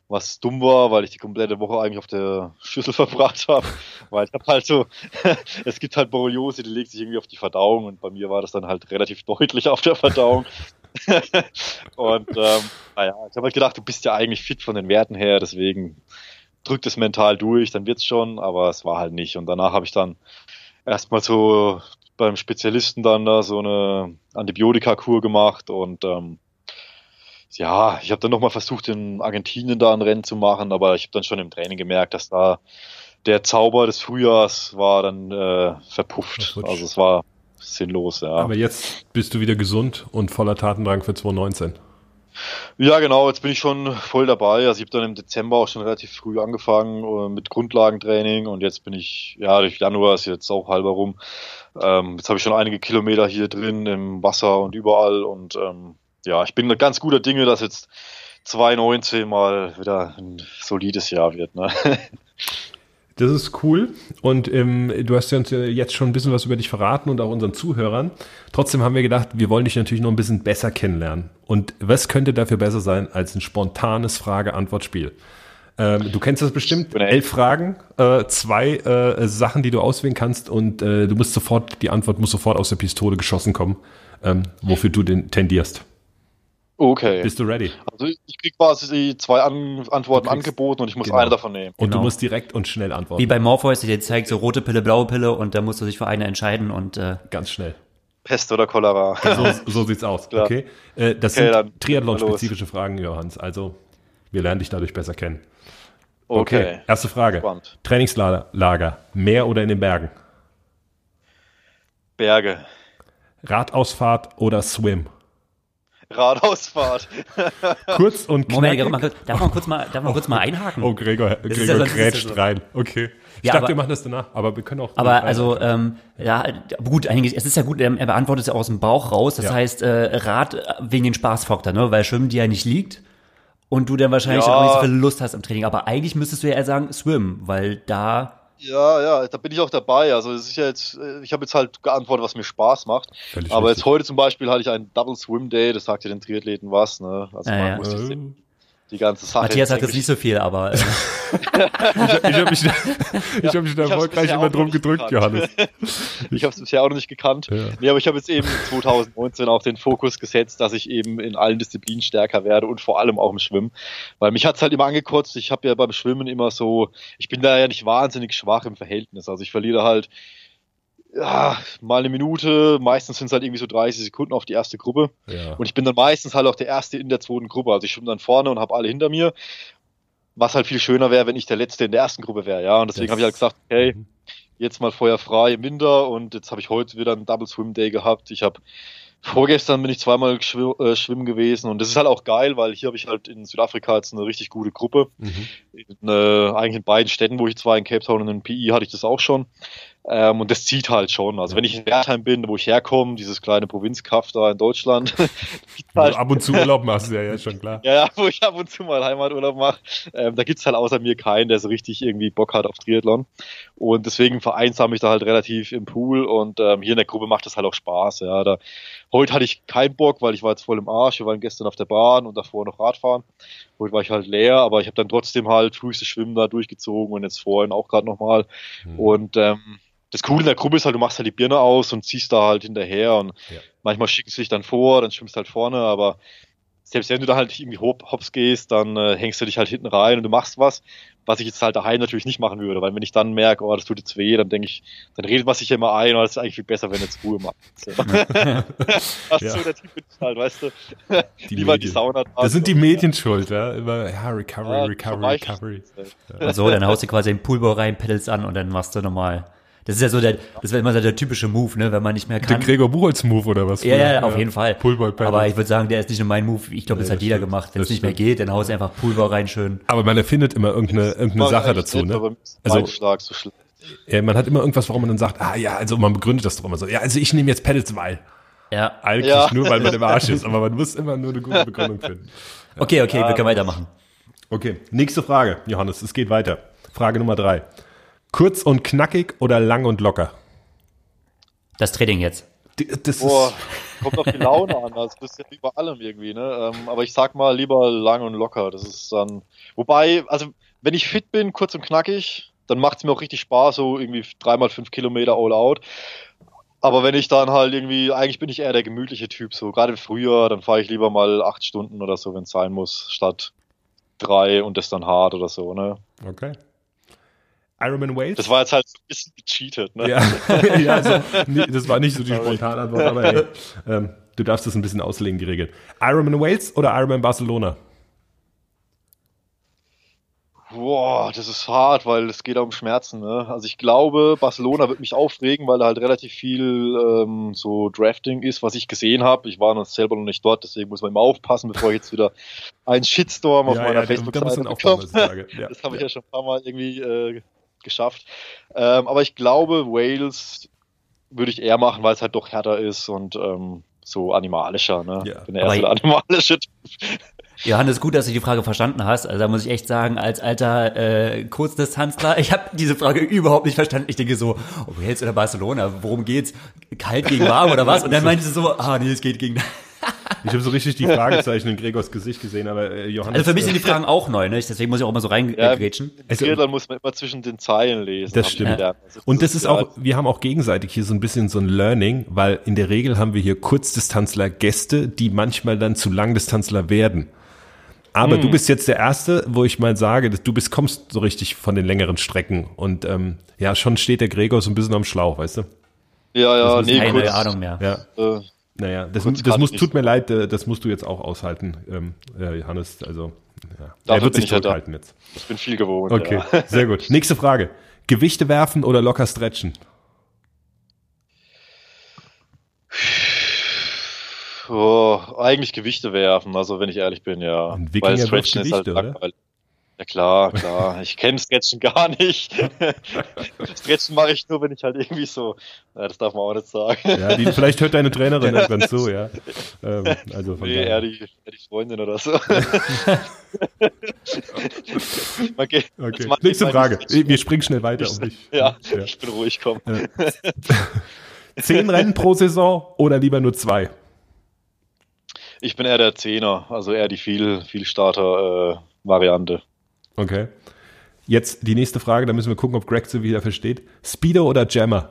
was dumm war, weil ich die komplette Woche eigentlich auf der Schüssel [LAUGHS] verbracht habe. weil ich habe halt so, [LAUGHS] es gibt halt Borreliose, die legt sich irgendwie auf die Verdauung und bei mir war das dann halt relativ deutlich auf der Verdauung. [LAUGHS] und ähm, naja, ich habe halt gedacht, du bist ja eigentlich fit von den Werten her, deswegen drückt es mental durch, dann wird's schon, aber es war halt nicht. Und danach habe ich dann erstmal so beim Spezialisten dann da so eine Antibiotika-Kur gemacht und ähm, ja, ich habe dann nochmal versucht, in Argentinien da ein Rennen zu machen, aber ich habe dann schon im Training gemerkt, dass da der Zauber des Frühjahrs war dann äh, verpufft. Also es war sinnlos, ja. Aber jetzt bist du wieder gesund und voller Tatendrang für 2019. Ja, genau, jetzt bin ich schon voll dabei. Also ich habe dann im Dezember auch schon relativ früh angefangen äh, mit Grundlagentraining und jetzt bin ich, ja, durch Januar ist jetzt auch halber rum. Ähm, jetzt habe ich schon einige Kilometer hier drin im Wasser und überall und ähm, ja, ich bin ganz guter Dinge, dass jetzt 2019 mal wieder ein solides Jahr wird. Ne? [LAUGHS] Das ist cool. Und ähm, du hast ja uns jetzt schon ein bisschen was über dich verraten und auch unseren Zuhörern. Trotzdem haben wir gedacht, wir wollen dich natürlich noch ein bisschen besser kennenlernen. Und was könnte dafür besser sein als ein spontanes Frage-Antwort-Spiel? Ähm, du kennst das bestimmt. Elf Fragen, äh, zwei äh, Sachen, die du auswählen kannst und äh, du musst sofort, die Antwort muss sofort aus der Pistole geschossen kommen, ähm, wofür du den tendierst. Okay. Bist du ready? Also ich krieg quasi die zwei An Antworten angeboten und ich muss genau. eine davon nehmen. Und Genau. du musst direkt und schnell antworten. Wie bei Morpheus, der dir zeigt so rote Pille, blaue Pille und da musst du dich für eine entscheiden und äh, Ganz schnell. Pest oder Cholera. So, [LAUGHS] so sieht's aus. Klar. Okay. Äh, das Okay, sind Triathlon-spezifische Fragen, Johannes. Also, wir lernen dich dadurch besser kennen. Okay. Erste Frage. Spannend. Trainingslager. Lager. Meer oder in den Bergen? Berge. Radausfahrt oder Swim? Radausfahrt. [LAUGHS] Kurz und Moment, knackig. kurz- darf man kurz mal, darf man kurz mal einhaken? Oh, Gregor, ist Gregor ja- das grätscht so. rein. Okay. Ich Ja, dachte, aber- wir machen das danach, aber wir können auch. Aber also, ähm, ja, gut, eigentlich, es ist ja gut, ähm, er beantwortet es ja aus dem Bauch raus. Das Ja. heißt, äh, Rad äh, wegen den Spaßfaktor, ne? Weil Schwimmen dir ja nicht liegt und du dann wahrscheinlich Ja. auch nicht so viel Lust hast am Training. Aber eigentlich müsstest du ja eher sagen Swim, weil da Ja, ja, da bin ich auch dabei. Also es ist ja jetzt, äh, ich habe jetzt halt geantwortet, was mir Spaß macht. Völlig Aber richtig. jetzt heute zum Beispiel hatte ich einen Double Swim Day, das sagt ja den Triathleten was, ne? Also Ja, man ja. muss Äh, die ganze Sache. Matthias hat jetzt nicht so viel, aber äh, ich habe mich, da- ich hab mich da [LAUGHS] erfolgreich immer drum gedrückt, gekannt. Johannes. [LAUGHS] Ich habe es bisher auch noch nicht gekannt. Ja. Nee, aber ich habe jetzt eben [LAUGHS] 2019 auch den Fokus gesetzt, dass ich eben in allen Disziplinen stärker werde und vor allem auch im Schwimmen. Weil mich hat's halt immer angekotzt. Ich habe ja beim Schwimmen immer so, ich bin da ja nicht wahnsinnig schwach im Verhältnis. Also ich verliere halt ja, mal eine Minute, meistens sind es halt irgendwie so 30 Sekunden auf die erste Gruppe. Ja. Und ich bin dann meistens halt auch der Erste in der zweiten Gruppe. Also ich schwimme dann vorne und habe alle hinter mir. Was halt viel schöner wäre, wenn ich der Letzte in der ersten Gruppe wäre. Ja, und deswegen habe ich halt gesagt, okay, Mhm. jetzt mal Feuer frei im Winter und jetzt habe ich heute wieder einen Double Swim Day gehabt. Ich habe vorgestern bin ich zweimal geschw äh, schwimmen gewesen und das ist halt auch geil, weil hier habe ich halt in Südafrika jetzt eine richtig gute Gruppe. Mhm. In, äh, eigentlich in beiden Städten, wo ich zwar in Cape Town und in PI hatte ich das auch schon. Ähm, und das zieht halt schon. Also wenn ich in Wertheim bin, wo ich herkomme, dieses kleine Provinzkaff da in Deutschland, [LAUGHS] du ab und zu Urlaub machst, ja, ja, schon klar. ja, wo ich ab und zu mal Heimaturlaub mache. Ähm, da gibt's halt außer mir keinen, der so richtig irgendwie Bock hat auf Triathlon. Und deswegen vereinsame ich da halt relativ im Pool und ähm, hier in der Gruppe macht das halt auch Spaß. Ja, da, heute hatte ich keinen Bock, weil ich war jetzt voll im Arsch. Wir waren gestern auf der Bahn und davor noch Radfahren. Heute war ich halt leer, aber ich habe dann trotzdem halt frühestes Schwimmen da durchgezogen und jetzt vorhin auch gerade nochmal. Mhm. Und ähm, das Coole in der Gruppe ist halt, du machst halt die Birne aus und ziehst da halt hinterher und Ja. manchmal schicken sie dich dann vor, dann schwimmst halt vorne, aber selbst wenn du da halt irgendwie hop, hops gehst, dann äh, hängst du dich halt hinten rein und du machst was, was ich jetzt halt daheim natürlich nicht machen würde, weil wenn ich dann merke, oh, das tut jetzt weh, dann denke ich, dann redet man sich ja immer ein, oh, das ist eigentlich viel besser, wenn du jetzt Ruhe machst. Ja. [LAUGHS] das Ja. ist so der Typ ich halt, weißt du, Die lieber die Medien. Sauna Das sind die Medien schuld, ja. Immer, ja, Recovery, Ja, Recovery, Recovery. so, dann haust du quasi den Poolball rein, peddelst an und dann machst du nochmal. Das ist ja so der, das wäre immer so der typische Move, ne, wenn man nicht mehr Der kann. Gregor Buchholz-Move oder was? Ja, ja, auf jeden Fall. Aber ich würde sagen, der ist nicht nur mein Move. Ich glaube, Nee, das hat das jeder stimmt. gemacht. Wenn es nicht mehr stimmt. geht, dann haust du einfach Poolball rein schön. Aber man erfindet immer irgendeine, irgendeine Sache dazu, ne? Also- Schlag so. Ja, man hat immer irgendwas, warum man dann sagt, ah ja, also man begründet das doch immer so. Ja, also ich nehme jetzt Pedals, weil. Ja. Eigentlich Ja. nur, weil man im Arsch ist, [LAUGHS] aber man muss immer nur eine gute Begründung finden. Okay, okay, wir können weitermachen. Okay, nächste Frage, Johannes, es geht weiter. Frage Nummer drei. Kurz und knackig oder lang und locker? Das Training jetzt. Die- Das Boah, ist, kommt auf die Laune an. Also das ist ja wie bei allem irgendwie, ne? Ähm, aber ich sag mal lieber lang und locker. Das ist dann. Wobei, also wenn ich fit bin, kurz und knackig, dann macht es mir auch richtig Spaß, so irgendwie dreimal fünf Kilometer all out. Aber wenn ich dann halt irgendwie, eigentlich bin ich eher der gemütliche Typ, so gerade früher, dann fahre ich lieber mal acht Stunden oder so, wenn es sein muss, statt drei und das dann hart oder so, ne? okay. Ironman Wales? Das war jetzt halt so ein bisschen gecheatet, ne? ja, [LAUGHS] ja also, nee, das war nicht so die spontane Antwort, aber hey, ähm, du darfst das ein bisschen auslegen, geregelt. Ironman Wales oder Ironman Barcelona? Boah, das ist hart, weil es geht um Schmerzen. Ne? Also ich glaube, Barcelona wird mich aufregen, weil da halt relativ viel ähm, so Drafting ist, was ich gesehen habe. Ich war noch selber noch nicht dort, deswegen muss man immer aufpassen, bevor ich jetzt wieder einen Shitstorm auf Ja, meiner ja, Facebook-Seite bekomme. Ja. Das habe ich ja schon ein paar Mal irgendwie äh, geschafft. Ähm, aber ich glaube, Wales würde ich eher machen, weil es halt doch härter ist und ähm, so animalischer. Ne? Ja. Ich bin der animalische Typ. Johannes, gut, dass du die Frage verstanden hast. Also da muss ich echt sagen, als alter äh, Kurzdistanzler, [LAUGHS] ich habe diese Frage überhaupt nicht verstanden. Ich denke so, oh, Wales oder Barcelona, worum geht's? Kalt gegen warm oder was? Und dann meinte sie so, ah nee, es geht gegen... Ich habe so richtig die [LAUGHS] Fragezeichen in Gregors Gesicht gesehen, aber äh, Johannes. Also für mich sind äh, die Fragen auch neu, ne? Deswegen muss ich auch immer so reingrätschen. Also- Hier, dann muss man immer zwischen den Zeilen lesen. Das stimmt. Also Und das ist ja- auch, wir haben auch gegenseitig hier so ein bisschen so ein Learning, weil in der Regel haben wir hier Kurzdistanzler Gäste, die manchmal dann zu Langdistanzler werden. Aber du bist jetzt der Erste, wo ich mal sage, dass du bist, kommst so richtig von den längeren Strecken. Und ähm, ja, schon steht der Gregor so ein bisschen am Schlauch, weißt du? Ja, ja, Das ist nee, Keine kurz, Ahnung mehr. Ja. Äh, Naja, das, das muss, tut mir leid, äh, das musst du jetzt auch aushalten, ähm, äh, Johannes. Also, ja. er wird sich ich ja zurückhalten jetzt. ich bin viel gewohnt. Okay, Ja. sehr gut. Nächste Frage. Gewichte werfen oder locker stretchen? Oh, eigentlich Gewichte werfen, also wenn ich ehrlich bin, ja. Ein Wikinger Weil Stretchen ist halt Gewichte, oder? Ja klar, klar. Ich kenne Sketchen gar nicht. [LAUGHS] Stretchen mache ich nur, wenn ich halt irgendwie so. Ja, das darf man auch nicht sagen. Ja, die, vielleicht hört deine Trainerin [LAUGHS] irgendwann zu, ja. Ähm, also von Nee, eher die, eher die Freundin oder so. [LAUGHS] Okay. macht Nächste Frage. Wir springen schnell weiter. Um dich. Ja, Ja. ich bin ruhig, komm. Zehn Rennen pro Saison oder lieber nur zwei? Ich bin eher der Zehner, also eher die viel, viel Starter-Variante. Okay. Jetzt die nächste Frage, da müssen wir gucken, ob Greg sie wieder versteht. Speedo oder Jammer?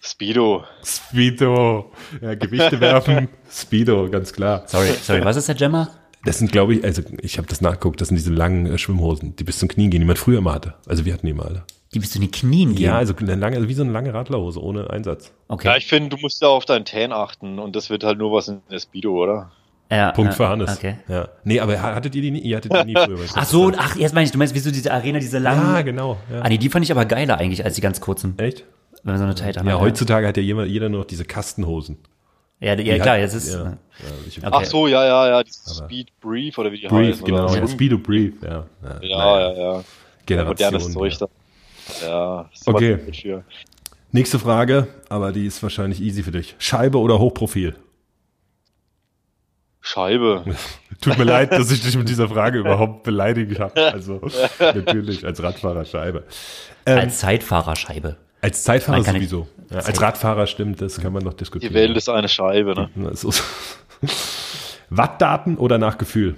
Speedo. Speedo. Ja, Gewichte [LAUGHS] werfen, Speedo, ganz klar. Sorry, sorry, was ist der Gemma? Das sind, glaube ich, also ich habe das nachgeguckt, das sind diese langen äh, Schwimmhosen, die bis zum Knien gehen, die man früher mal hatte. Also wir hatten die mal. alle. Die bist du in die Knien gehen. Ja, also eine lange, also wie so eine lange Radlerhose ohne Einsatz. okay. Ja, ich finde, du musst ja auf deinen Tan achten und das wird halt nur was in der Speedo, oder? Ja, Punkt ja, für Hannes. Okay. Ja. Nee, aber hattet ihr die nie? Ihr hattet die nie früher. Ach so, ach, jetzt meine ich, du meinst, wieso diese Arena, diese langen. Ja, genau. Ja. Ah, nee, die fand ich aber geiler eigentlich als die ganz kurzen. Echt? Wenn man so eine Tight Ja, heutzutage hat ja jeder, jeder nur noch diese Kastenhosen. Ja, ja, klar, hat- jetzt ist. Ja, ja, ich, Okay. Ach so, ja, ja, ja, die Aber- Speed Brief oder wie die Brief, heißen. genau. Ja, Speedo Brief, ja. Ja, Ja, ja, ja. Generation. Modernes Zeug ja. da. Ja, Okay. Nächste Frage, aber die ist wahrscheinlich easy für dich. Scheibe oder Hochprofil? Scheibe. [LAUGHS] Tut mir leid, dass ich dich mit dieser Frage [LAUGHS] überhaupt beleidigt habe. Also natürlich als Radfahrer Scheibe. Ähm, Als Zeitfahrerscheibe. als Zeitfahrer kann sowieso. Ja, als Zeit- Radfahrer stimmt, das kann man noch Die diskutieren. Welt ist eine Scheibe, ne? Wattdaten oder nach Gefühl?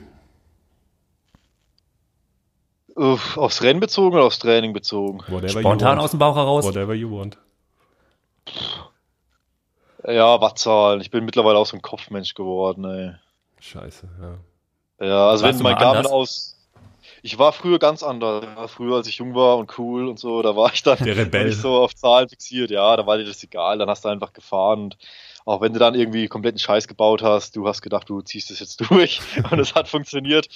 Uff, aufs Rennen bezogen oder aufs Training bezogen? Whatever Spontan you aus dem Bauch heraus. want. Whatever you want. Ja, Wattzahlen. Ich bin mittlerweile auch so ein Kopfmensch geworden, ey. Scheiße, ja. Ja, also Warst wenn du mein Garmin anders? aus. Ich war früher ganz anders. Ja, früher, als ich jung war und cool und so, da war ich dann Der Rebell. nicht so auf Zahlen fixiert. Ja, da war dir das egal. Dann hast du einfach gefahren und auch wenn du dann irgendwie kompletten Scheiß gebaut hast, du hast gedacht, du ziehst das jetzt [LAUGHS] durch und es hat funktioniert.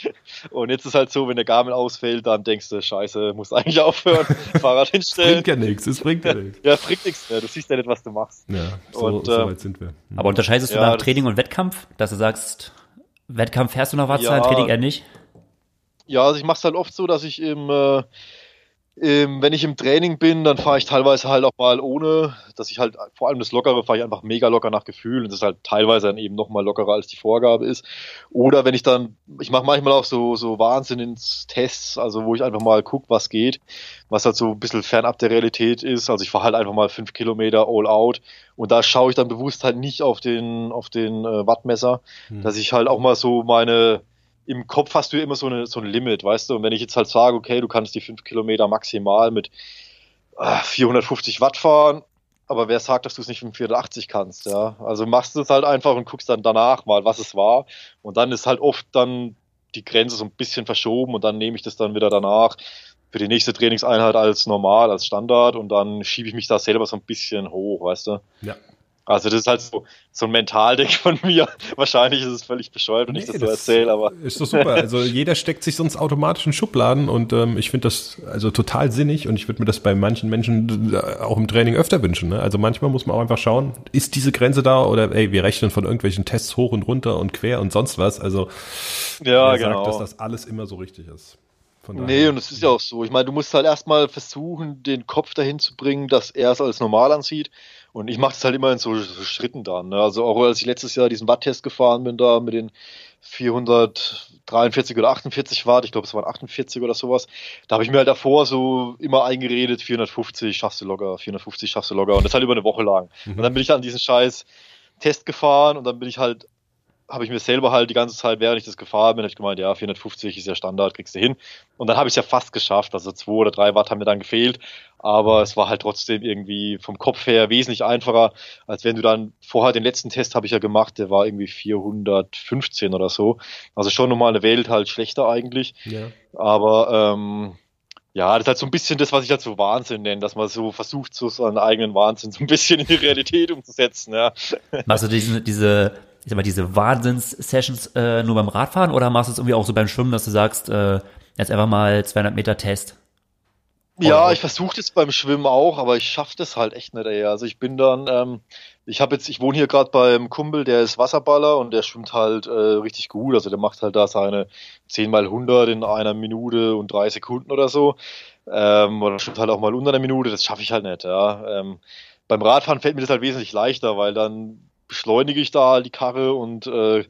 Und jetzt ist halt so, wenn der Garmin ausfällt, dann denkst du, Scheiße, musst eigentlich aufhören, [LAUGHS] Fahrrad hinstellen. Bringt ja nichts, es bringt ja nichts. Ja, bringt nichts mehr. Du siehst ja nicht, was du machst. Ja, so, Und, so ähm, weit sind wir. Aber unterscheidest du Ja, nach Training und Wettkampf, dass du sagst, Wettkampf fährst du nach Wattzahlen, Ja. Training eher nicht? Ja, also ich mache es halt oft so, dass ich im, äh, im wenn ich im Training bin, dann fahre ich teilweise halt auch mal ohne, dass ich halt vor allem das Lockere fahre ich einfach mega locker nach Gefühl und das ist halt teilweise dann eben noch mal lockerer als die Vorgabe ist. Oder wenn ich dann, ich mache manchmal auch so so Wahnsinnstests, also wo ich einfach mal gucke, was geht, was halt so ein bisschen fernab der Realität ist. Also ich fahre halt einfach mal fünf Kilometer all out und da schaue ich dann bewusst halt nicht auf den auf den äh, Wattmesser, Hm. dass ich halt auch mal so meine im Kopf hast du immer so, eine, so ein Limit, weißt du? Und wenn ich jetzt halt sage, okay, du kannst die fünf Kilometer maximal mit äh, 450 Watt fahren, aber wer sagt, dass du es nicht mit 480 kannst, ja? Also machst du es halt einfach und guckst dann danach mal, was es war. Und dann ist halt oft dann die Grenze so ein bisschen verschoben und dann nehme ich das dann wieder danach für die nächste Trainingseinheit als normal, als Standard und dann schiebe ich mich da selber so ein bisschen hoch, weißt du? Ja. Also das ist halt so, so ein Mentalding von mir. [LAUGHS] Wahrscheinlich ist es völlig bescheuert, wenn Nee, ich das, das so erzähle, aber Ist doch super. Also [LAUGHS] jeder steckt sich sonst automatisch in Schubladen und ähm, ich finde das also total sinnig und ich würde mir das bei manchen Menschen äh, auch im Training öfter wünschen. Ne? Also manchmal muss man auch einfach schauen, ist diese Grenze da oder ey, wir rechnen von irgendwelchen Tests hoch und runter und quer und sonst was. Also ja, wer genau. sagt, dass das alles immer so richtig ist. Nee, und es ist ja auch so. Ich meine, du musst halt erstmal versuchen, den Kopf dahin zu bringen, dass er es als normal ansieht. Und ich mache das halt immer in so, so Schritten dann. Ne? Also auch als ich letztes Jahr diesen Watt-Test gefahren bin, da mit den 443 oder 48 Watt, ich glaube es waren 48 oder sowas, da habe ich mir halt davor so immer eingeredet, 450 schaffst du locker, 450 schaffst du locker. Und das halt über eine Woche lang. Und dann bin ich an diesen scheiß Test gefahren und dann bin ich halt habe ich mir selber halt die ganze Zeit, während ich das gefahren bin, habe ich gemeint, ja, 450 ist ja Standard, kriegst du hin. Und dann habe ich es ja fast geschafft. Also zwei oder drei Watt haben mir dann gefehlt. Aber es war halt trotzdem irgendwie vom Kopf her wesentlich einfacher, als wenn du dann vorher den letzten Test habe ich ja gemacht, der war irgendwie 415 oder so. Also schon nochmal eine Welt halt schlechter eigentlich. Ja. Aber ähm, ja, das ist halt so ein bisschen das, was ich halt so Wahnsinn nenne, dass man so versucht, so seinen eigenen Wahnsinn so ein bisschen in die Realität umzusetzen, ja. Machst du diese, diese, ich sag mal, diese Wahnsinns-Sessions äh, nur beim Radfahren oder machst du es irgendwie auch so beim Schwimmen, dass du sagst, äh, jetzt einfach mal 200 Meter Test? Ja, ich versuche das beim Schwimmen auch, aber ich schaffe das halt echt nicht, ey. Also ich bin dann, ähm, ich habe jetzt, ich wohne hier gerade beim Kumpel, der ist Wasserballer und der schwimmt halt äh, richtig gut. Also der macht halt da seine 10 mal 100 in einer Minute und drei Sekunden oder so. Ähm, oder schwimmt halt auch mal unter einer Minute, das schaffe ich halt nicht, ja. Ähm, beim Radfahren fällt mir das halt wesentlich leichter, weil dann beschleunige ich da die Karre und äh,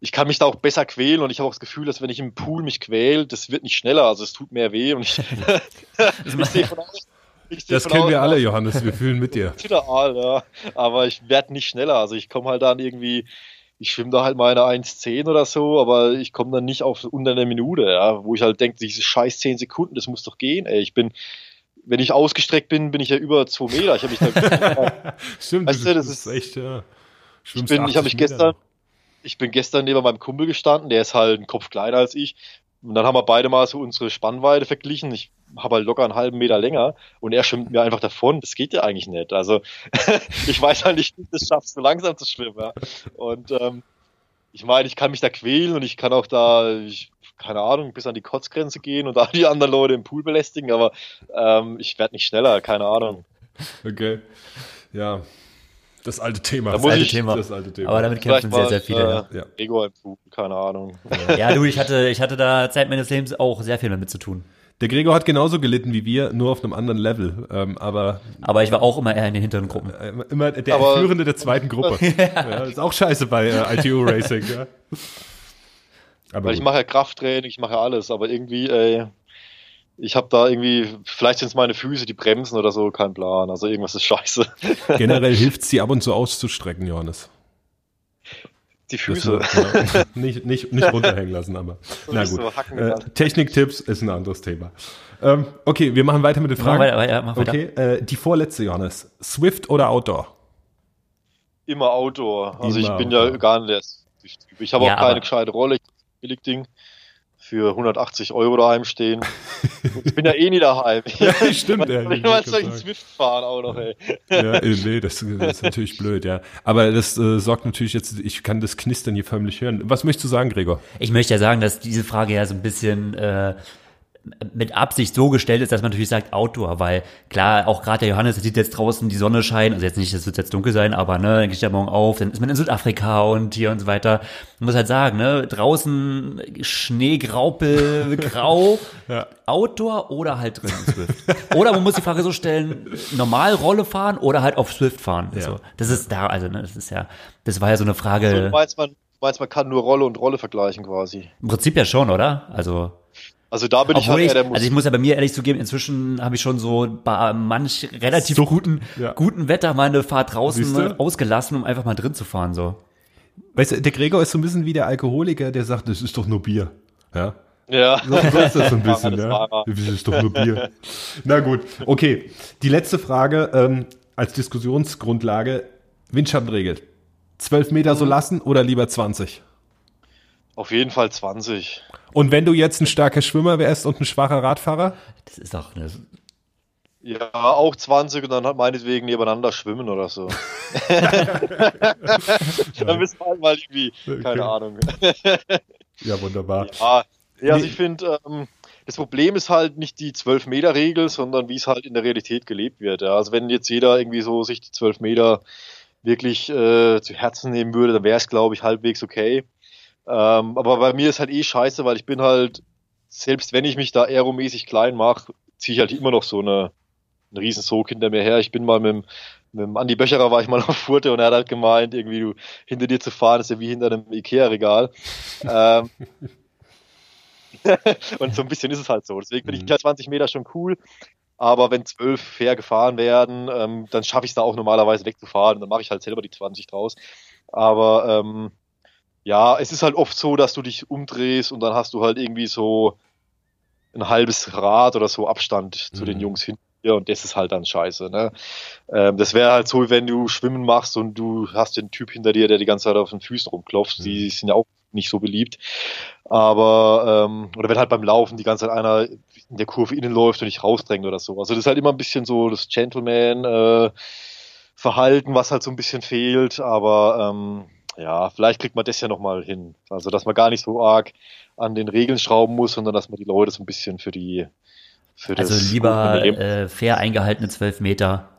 ich kann mich da auch besser quälen und ich habe auch das Gefühl, dass wenn ich im Pool mich quäle, das wird nicht schneller, also es tut mehr weh und ich, [LAUGHS] [LAUGHS] ich sehe von sehe Das von kennen wir alle, aus Johannes. Wir fühlen mit dir. [LAUGHS] ja. Aber ich werde nicht schneller. Also ich komme halt dann irgendwie, ich schwimme da halt meine 1,10 oder so, aber ich komme dann nicht auf unter einer Minute, ja. Wo ich halt denke, diese scheiß 10 Sekunden, das muss doch gehen, ey. Ich bin, wenn ich ausgestreckt bin, bin ich ja über 2 Meter. Ich habe mich da, Stimmt, Weißt du, das ist- echt, ja. Ich Schwimmst bin, ich habe 80 mich gestern, ich bin gestern neben meinem Kumpel gestanden, der ist halt einen Kopf kleiner als ich. Und dann haben wir beide mal so unsere Spannweite verglichen. Ich habe halt locker einen halben Meter länger und er schwimmt mir einfach davon. Das geht ja eigentlich nicht. Also [LAUGHS] ich weiß halt nicht, wie du das schaffst, so langsam zu schwimmen. Ja. Und ähm, ich meine, ich kann mich da quälen und ich kann auch da, ich, keine Ahnung, bis an die Kotzgrenze gehen und [LAUGHS] da die anderen Leute im Pool belästigen, aber ähm, ich werde nicht schneller, keine Ahnung. Okay. Ja. Das alte Thema. Da Das muss alte ich- Thema. Das alte Thema. Aber damit Vielleicht kämpfen sehr, sehr viele. ja. Äh, Ja. Ego im Pool, keine Ahnung. Ja, du, ich hatte, ich hatte da Zeit meines Lebens auch sehr viel damit zu tun. Der Gregor hat genauso gelitten wie wir, nur auf einem anderen Level. Ähm, aber Aber ich war auch immer eher in den hinteren Gruppen. äh, immer der Aber- Führende der zweiten Gruppe. [LAUGHS] ja, ist auch scheiße bei äh, ITU Racing. Ja. Aber Weil ich mache ja Krafttraining, ich mache ja alles, aber irgendwie, ey, ich habe da irgendwie, vielleicht sind es meine Füße, die bremsen oder so, kein Plan. Also irgendwas ist scheiße. [LAUGHS] generell [LAUGHS] hilft es, die ab und zu auszustrecken, Johannes. Die Das Füße. nur- genau. [LAUGHS] nicht, nicht, nicht runterhängen lassen, aber. Na nicht gut. so hacken äh. Techniktipps ist ein anderes Thema. Ähm, okay, wir machen weiter mit den Mach Fragen. weiter, weiter, mach weiter. Okay, äh, die vorletzte, Johannes. Swift oder Outdoor? Immer Outdoor. Also Immer ich bin Outdoor. ja gar nicht der Typ. Ich habe Ja, auch keine gescheite Rolle. Ich hab ein Billigding für 180 Euro daheim stehen. [LAUGHS] ich bin ja eh nie daheim. Ja, [LAUGHS] stimmt. ja, Ich mal sagen. Swift fahren auch noch, ey. Ja, äh, nee, das, das ist natürlich blöd, ja. Aber das äh, sorgt natürlich jetzt, ich kann das Knistern hier förmlich hören. Was möchtest du sagen, Gregor? Ich möchte ja sagen, dass diese Frage ja so ein bisschen äh, mit Absicht so gestellt ist, dass man natürlich sagt Outdoor, weil klar, auch gerade der Johannes der sieht jetzt draußen die Sonne scheinen, also jetzt nicht, es wird jetzt dunkel sein, aber ne, dann geht der morgen auf, dann ist man in Südafrika und hier und so weiter. Man muss halt sagen, ne, draußen Schnee, Graupel, [LAUGHS] Grau, Ja. Outdoor oder halt drin im Swift. Oder man muss die Frage so stellen, normal Rolle fahren oder halt auf Swift fahren. Ja. So, das ist da, also ne, das ist ja, das war ja so eine Frage. Also, du meinst, man, du meinst, man kann nur Rolle und Rolle vergleichen quasi. Im Prinzip ja schon, oder? Also, Also da bin ich obwohl halt ich, eher der also ich muss ja bei mir ehrlich zugeben, inzwischen habe ich schon so bei manch relativ So, guten, ja. guten Wetter meine Fahrt draußen ausgelassen, um einfach mal drin zu fahren, so. Weißt du, der Gregor ist so ein bisschen wie der Alkoholiker, der sagt, das ist doch nur Bier. Ja. Ja. So, so ist das so ein [LAUGHS] bisschen, ja. Das ist doch nur Bier. Na gut, okay. Die letzte Frage ähm, als Diskussionsgrundlage. Windschattenregel. 12 Meter Mhm. so lassen oder lieber 20? Auf jeden Fall 20. Und wenn du jetzt ein starker Schwimmer wärst und ein schwacher Radfahrer? Das ist doch eine, Ja, auch 20 und dann halt meinetwegen nebeneinander schwimmen oder so. [LAUGHS] dann müssen wir halt mal irgendwie, keine okay. Ahnung. ja, wunderbar. Ja, ja also ich finde, ähm, das Problem ist halt nicht die 12-Meter-Regel, sondern wie es halt in der Realität gelebt wird. Ja. Also wenn jetzt jeder irgendwie so sich die 12 Meter wirklich äh, zu Herzen nehmen würde, dann wäre es, glaube ich, halbwegs okay. Ähm, aber bei mir ist halt eh scheiße, weil ich bin halt, selbst wenn ich mich da aeromäßig klein mache, ziehe ich halt immer noch so eine ein Riesensog hinter mir her. Ich bin mal mit dem, mit dem Andi Böcherer war ich mal [LAUGHS] auf Furte und er hat halt gemeint, irgendwie du hinter dir zu fahren ist ja wie hinter einem Ikea-Regal. ähm, [LAUGHS] und so ein bisschen ist es halt so. Deswegen finde ich 20 mhm. Meter schon cool. Aber wenn zwölf fair gefahren werden, ähm, dann schaffe ich es da auch normalerweise wegzufahren. Dann mache ich halt selber die 20 draus. Aber ähm, ja, es ist halt oft so, dass du dich umdrehst und dann hast du halt irgendwie so ein halbes Rad oder so Abstand mhm. zu den mhm. Jungs hinten ja, und das ist halt dann scheiße. Ne? Ähm, das wäre halt so, wenn du Schwimmen machst und du hast den Typ hinter dir, der die ganze Zeit auf den Füßen rumklopft. Mhm. Die sind ja auch nicht so beliebt. Aber, ähm, oder wenn halt beim Laufen die ganze Zeit einer in der Kurve innen läuft und dich rausdrängt oder so. Also das ist halt immer ein bisschen so das Gentleman äh, Verhalten, was halt so ein bisschen fehlt. Aber ähm, ja, vielleicht kriegt man das ja nochmal hin. Also dass man gar nicht so arg an den Regeln schrauben muss, sondern dass man die Leute so ein bisschen für die also lieber äh, fair eingehaltene 12 Meter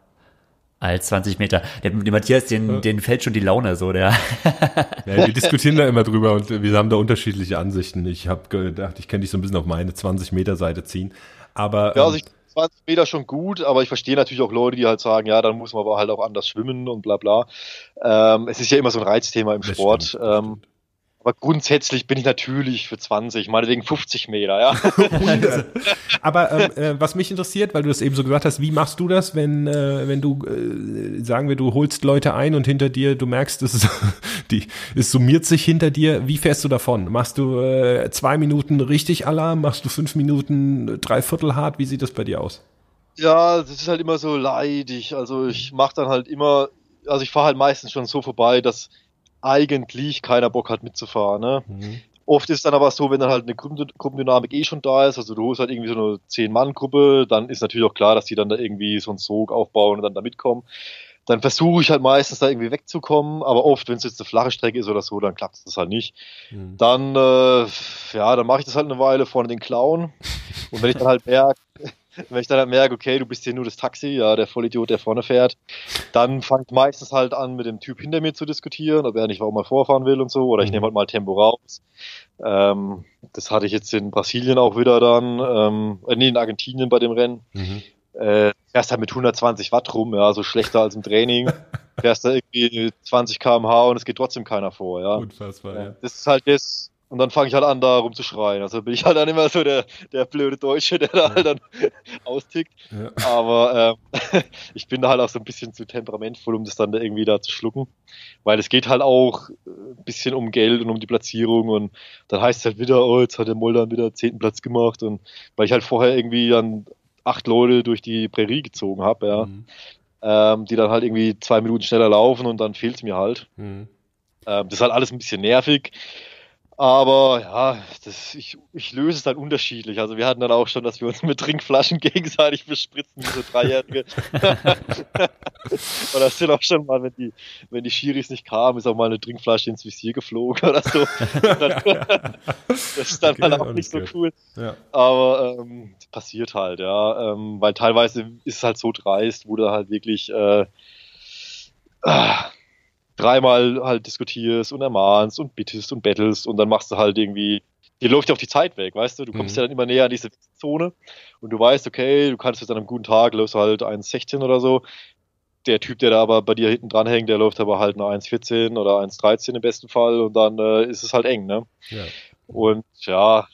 als 20 Meter. Der, der Matthias, den, ja. den fällt schon die Laune so, der. [LAUGHS] Ja, wir diskutieren da immer drüber und wir haben da unterschiedliche Ansichten. Ich habe gedacht, ich kann dich so ein bisschen auf meine 20 Meter Seite ziehen. Aber. Ja, also ähm, ich 20 Meter schon gut, aber ich verstehe natürlich auch Leute, die halt sagen, ja, dann muss man aber halt auch anders schwimmen und bla bla. Ähm, es ist ja immer so ein Reizthema im Sport. Stimmt, ähm, aber grundsätzlich bin ich natürlich für 20, meinetwegen 50 Meter, ja. [LAUGHS] Aber ähm, äh, was mich interessiert, weil du das eben so gesagt hast, wie machst du das, wenn, äh, wenn du, äh, sagen wir, du holst Leute ein und hinter dir, du merkst, es, die, es summiert sich hinter dir, wie fährst du davon? Machst du äh, zwei Minuten richtig Alarm, machst du fünf Minuten dreiviertel hart, wie sieht das bei dir aus? Ja, das ist halt immer so leidig, also ich mache dann halt immer, also ich fahre halt meistens schon so vorbei, dass eigentlich keiner Bock hat mitzufahren. Ne? Mhm. Oft ist dann aber so, wenn dann halt eine Gruppendynamik eh schon da ist, also du holst halt irgendwie so eine Zehn-Mann-Gruppe, dann ist natürlich auch klar, dass die dann da irgendwie so einen Sog aufbauen und dann da mitkommen. Dann versuche ich halt meistens da irgendwie wegzukommen, aber oft, wenn es jetzt eine flache Strecke ist oder so, dann klappt es das halt nicht. Mhm. Dann, äh, ja, dann mache ich das halt eine Weile vorne den Clown. Und wenn ich dann halt merke, [LAUGHS] wenn ich dann halt merke, okay, du bist hier nur das Taxi, ja, der Vollidiot, der vorne fährt, dann fangt meistens halt an, mit dem Typ hinter mir zu diskutieren, ob er nicht warum er vorfahren will und so, oder ich mhm. nehme halt mal Tempo raus. Ähm, das hatte ich jetzt in Brasilien auch wieder dann, ähm, äh, nee, in Argentinien bei dem Rennen. Mhm. Äh, fährst halt mit 120 Watt rum, ja, so schlechter als im Training. [LAUGHS] fährst da irgendwie 20 kmh und es geht trotzdem keiner vor, ja. Unfassbar, ja. Das ist halt das, und dann fange ich halt an, da rumzuschreien. Also bin ich halt dann immer so der, der blöde Deutsche, der da halt dann [LAUGHS] austickt. Ja. Aber äh, [LAUGHS] ich bin da halt auch so ein bisschen zu temperamentvoll, um das dann da irgendwie da zu schlucken. Weil es geht halt auch ein bisschen um Geld und um die Platzierung. Und dann heißt es halt wieder, oh, jetzt hat der Moldan wieder zehnten Platz gemacht. Und weil ich halt vorher irgendwie dann acht Leute durch die Prärie gezogen habe, ja. Mhm. Ähm, die dann halt irgendwie zwei Minuten schneller laufen und dann fehlt es mir halt. Mhm. Ähm, das ist halt alles ein bisschen nervig. Aber ja, das, ich, ich löse es dann unterschiedlich. Also wir hatten dann auch schon, dass wir uns mit Trinkflaschen [LAUGHS] gegenseitig bespritzen, wie so Dreijährige. Und das sind auch schon mal, wenn die, wenn die Schiris nicht kamen, ist auch mal eine Trinkflasche ins Visier geflogen oder so. [LAUGHS] das ist dann okay, halt auch nicht so cool. Ja. Aber ähm, passiert halt, ja. Ähm, weil teilweise ist es halt so dreist, wo du halt wirklich äh, ah, dreimal halt diskutierst und ermahnst und bittest und bettelst und dann machst du halt irgendwie, dir läuft ja auf die Zeit weg, weißt du? Du kommst mhm. ja dann immer näher an diese Zone und du weißt, okay, du kannst jetzt an einem guten Tag, läufst halt 1,16 oder so. Der Typ, der da aber bei dir hinten dran hängt, der läuft aber halt nur 1,14 oder 1,13 im besten Fall und dann äh, ist es halt eng, ne? Ja. Und ja,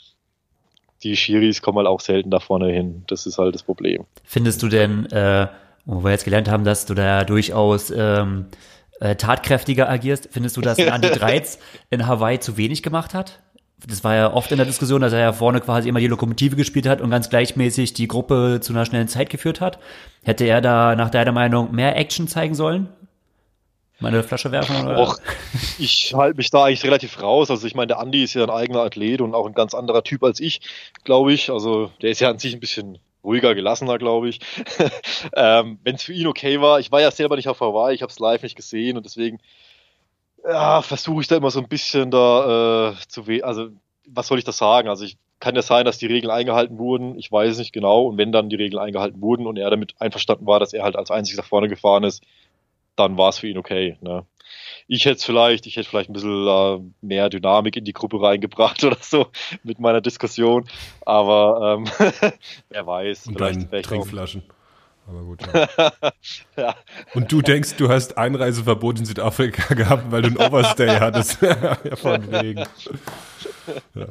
die Schiris kommen halt auch selten da vorne hin. Das ist halt das Problem. Findest du denn, äh, wo wir jetzt gelernt haben, dass du da durchaus ähm, äh, tatkräftiger agierst. Findest du, dass Andy Dreiz [LAUGHS] in Hawaii zu wenig gemacht hat? Das war ja oft in der Diskussion, dass er ja vorne quasi immer die Lokomotive gespielt hat und ganz gleichmäßig die Gruppe zu einer schnellen Zeit geführt hat. Hätte er da nach deiner Meinung mehr Action zeigen sollen? Meine Flasche werfen? Oder? Och, ich halte mich da eigentlich relativ raus. Also ich meine, der Andi ist ja ein eigener Athlet und auch ein ganz anderer Typ als ich, glaube ich. Also der ist ja an sich ein bisschen ruhiger, gelassener, glaube ich. [LAUGHS] ähm, Wenn es für ihn okay war, ich war ja selber nicht auf Hawaii, ich habe es live nicht gesehen und deswegen ja, versuche ich da immer so ein bisschen da äh, zu also was soll ich da sagen? Also ich kann ja sein, dass die Regeln eingehalten wurden, ich weiß nicht genau und wenn dann die Regeln eingehalten wurden und er damit einverstanden war, dass er halt als einziger nach vorne gefahren ist, dann war es für ihn okay. Ne? Ich hätte vielleicht, ich hätte vielleicht ein bisschen äh, mehr Dynamik in die Gruppe reingebracht [LAUGHS] oder so mit meiner Diskussion, aber ähm, [LAUGHS] wer weiß. Und deinen Trinkflaschen. Aber gut. Ja. [LAUGHS] ja. Und du denkst, du hast Einreiseverbot in Südafrika gehabt, weil du ein Overstay hattest. ja, von wegen. Ja.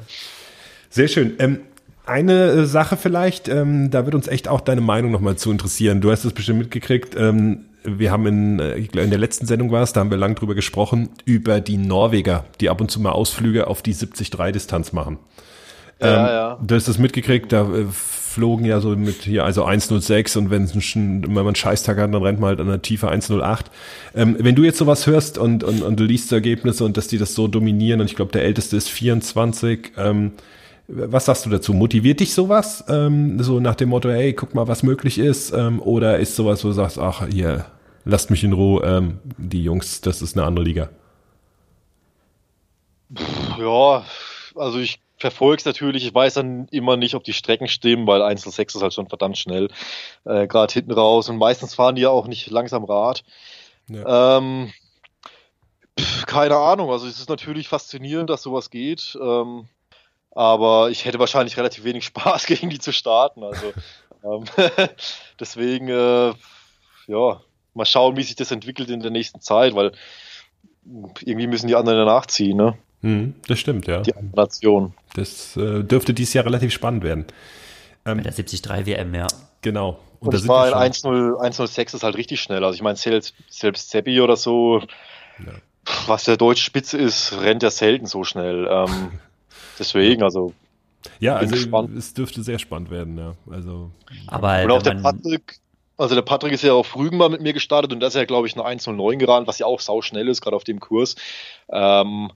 Sehr schön. Ähm, eine Sache vielleicht, ähm, da wird uns echt auch deine Meinung nochmal zu interessieren. Du hast es bestimmt mitgekriegt. Ähm, wir haben in, äh, in der letzten Sendung war es, da haben wir lang drüber gesprochen, über die Norweger, die ab und zu mal Ausflüge auf die 70-3-Distanz machen. Ja, ähm, ja. Du hast das mitgekriegt, da äh, flogen ja so mit hier, also 106 und wenn, wenn man einen Scheißtag hat, dann rennt man halt an der Tiefe 108. Ähm, wenn du jetzt sowas hörst und, und, und du liest Ergebnisse und dass die das so dominieren und ich glaube, der älteste ist 24, ähm, was sagst du dazu? Motiviert dich sowas? Ähm, so nach dem Motto, hey, guck mal, was möglich ist? Ähm, oder ist sowas, wo du sagst, ach, hier, lasst mich in Ruhe, ähm, die Jungs, das ist eine andere Liga? Ja, also ich verfolge es natürlich. Ich weiß dann immer nicht, ob die Strecken stimmen, weil Einzel 6 ist halt schon verdammt schnell, äh, gerade hinten raus. Und meistens fahren die ja auch nicht langsam Rad. Ja. Ähm, pf, keine Ahnung. Also es ist natürlich faszinierend, dass sowas geht. Ähm, aber ich hätte wahrscheinlich relativ wenig [LAUGHS] Spaß, gegen die zu starten. Also ähm, [LAUGHS] deswegen, äh, ja, mal schauen, wie sich das entwickelt in der nächsten Zeit, weil irgendwie müssen die anderen danach ziehen, ne? Mhm, das stimmt, ja. Die Nation. Das äh, dürfte dieses Jahr relativ spannend werden. Ähm, Bei der 73 WM, ja. Genau. Und, und das war in 106 ist halt richtig schnell. Also ich meine, selbst, selbst Seppi oder so, ja. was der deutsche Spitze ist, rennt ja selten so schnell. Ähm, [LAUGHS] deswegen, also. Ja, also gespannt. es dürfte sehr spannend werden, ja. Also. Aber und auch der Patrick, also der Patrick ist ja auf Rügen mal mit mir gestartet und da ist ja, glaube ich, eine 109 geraten, was ja auch sau schnell ist, gerade auf dem Kurs. Ähm,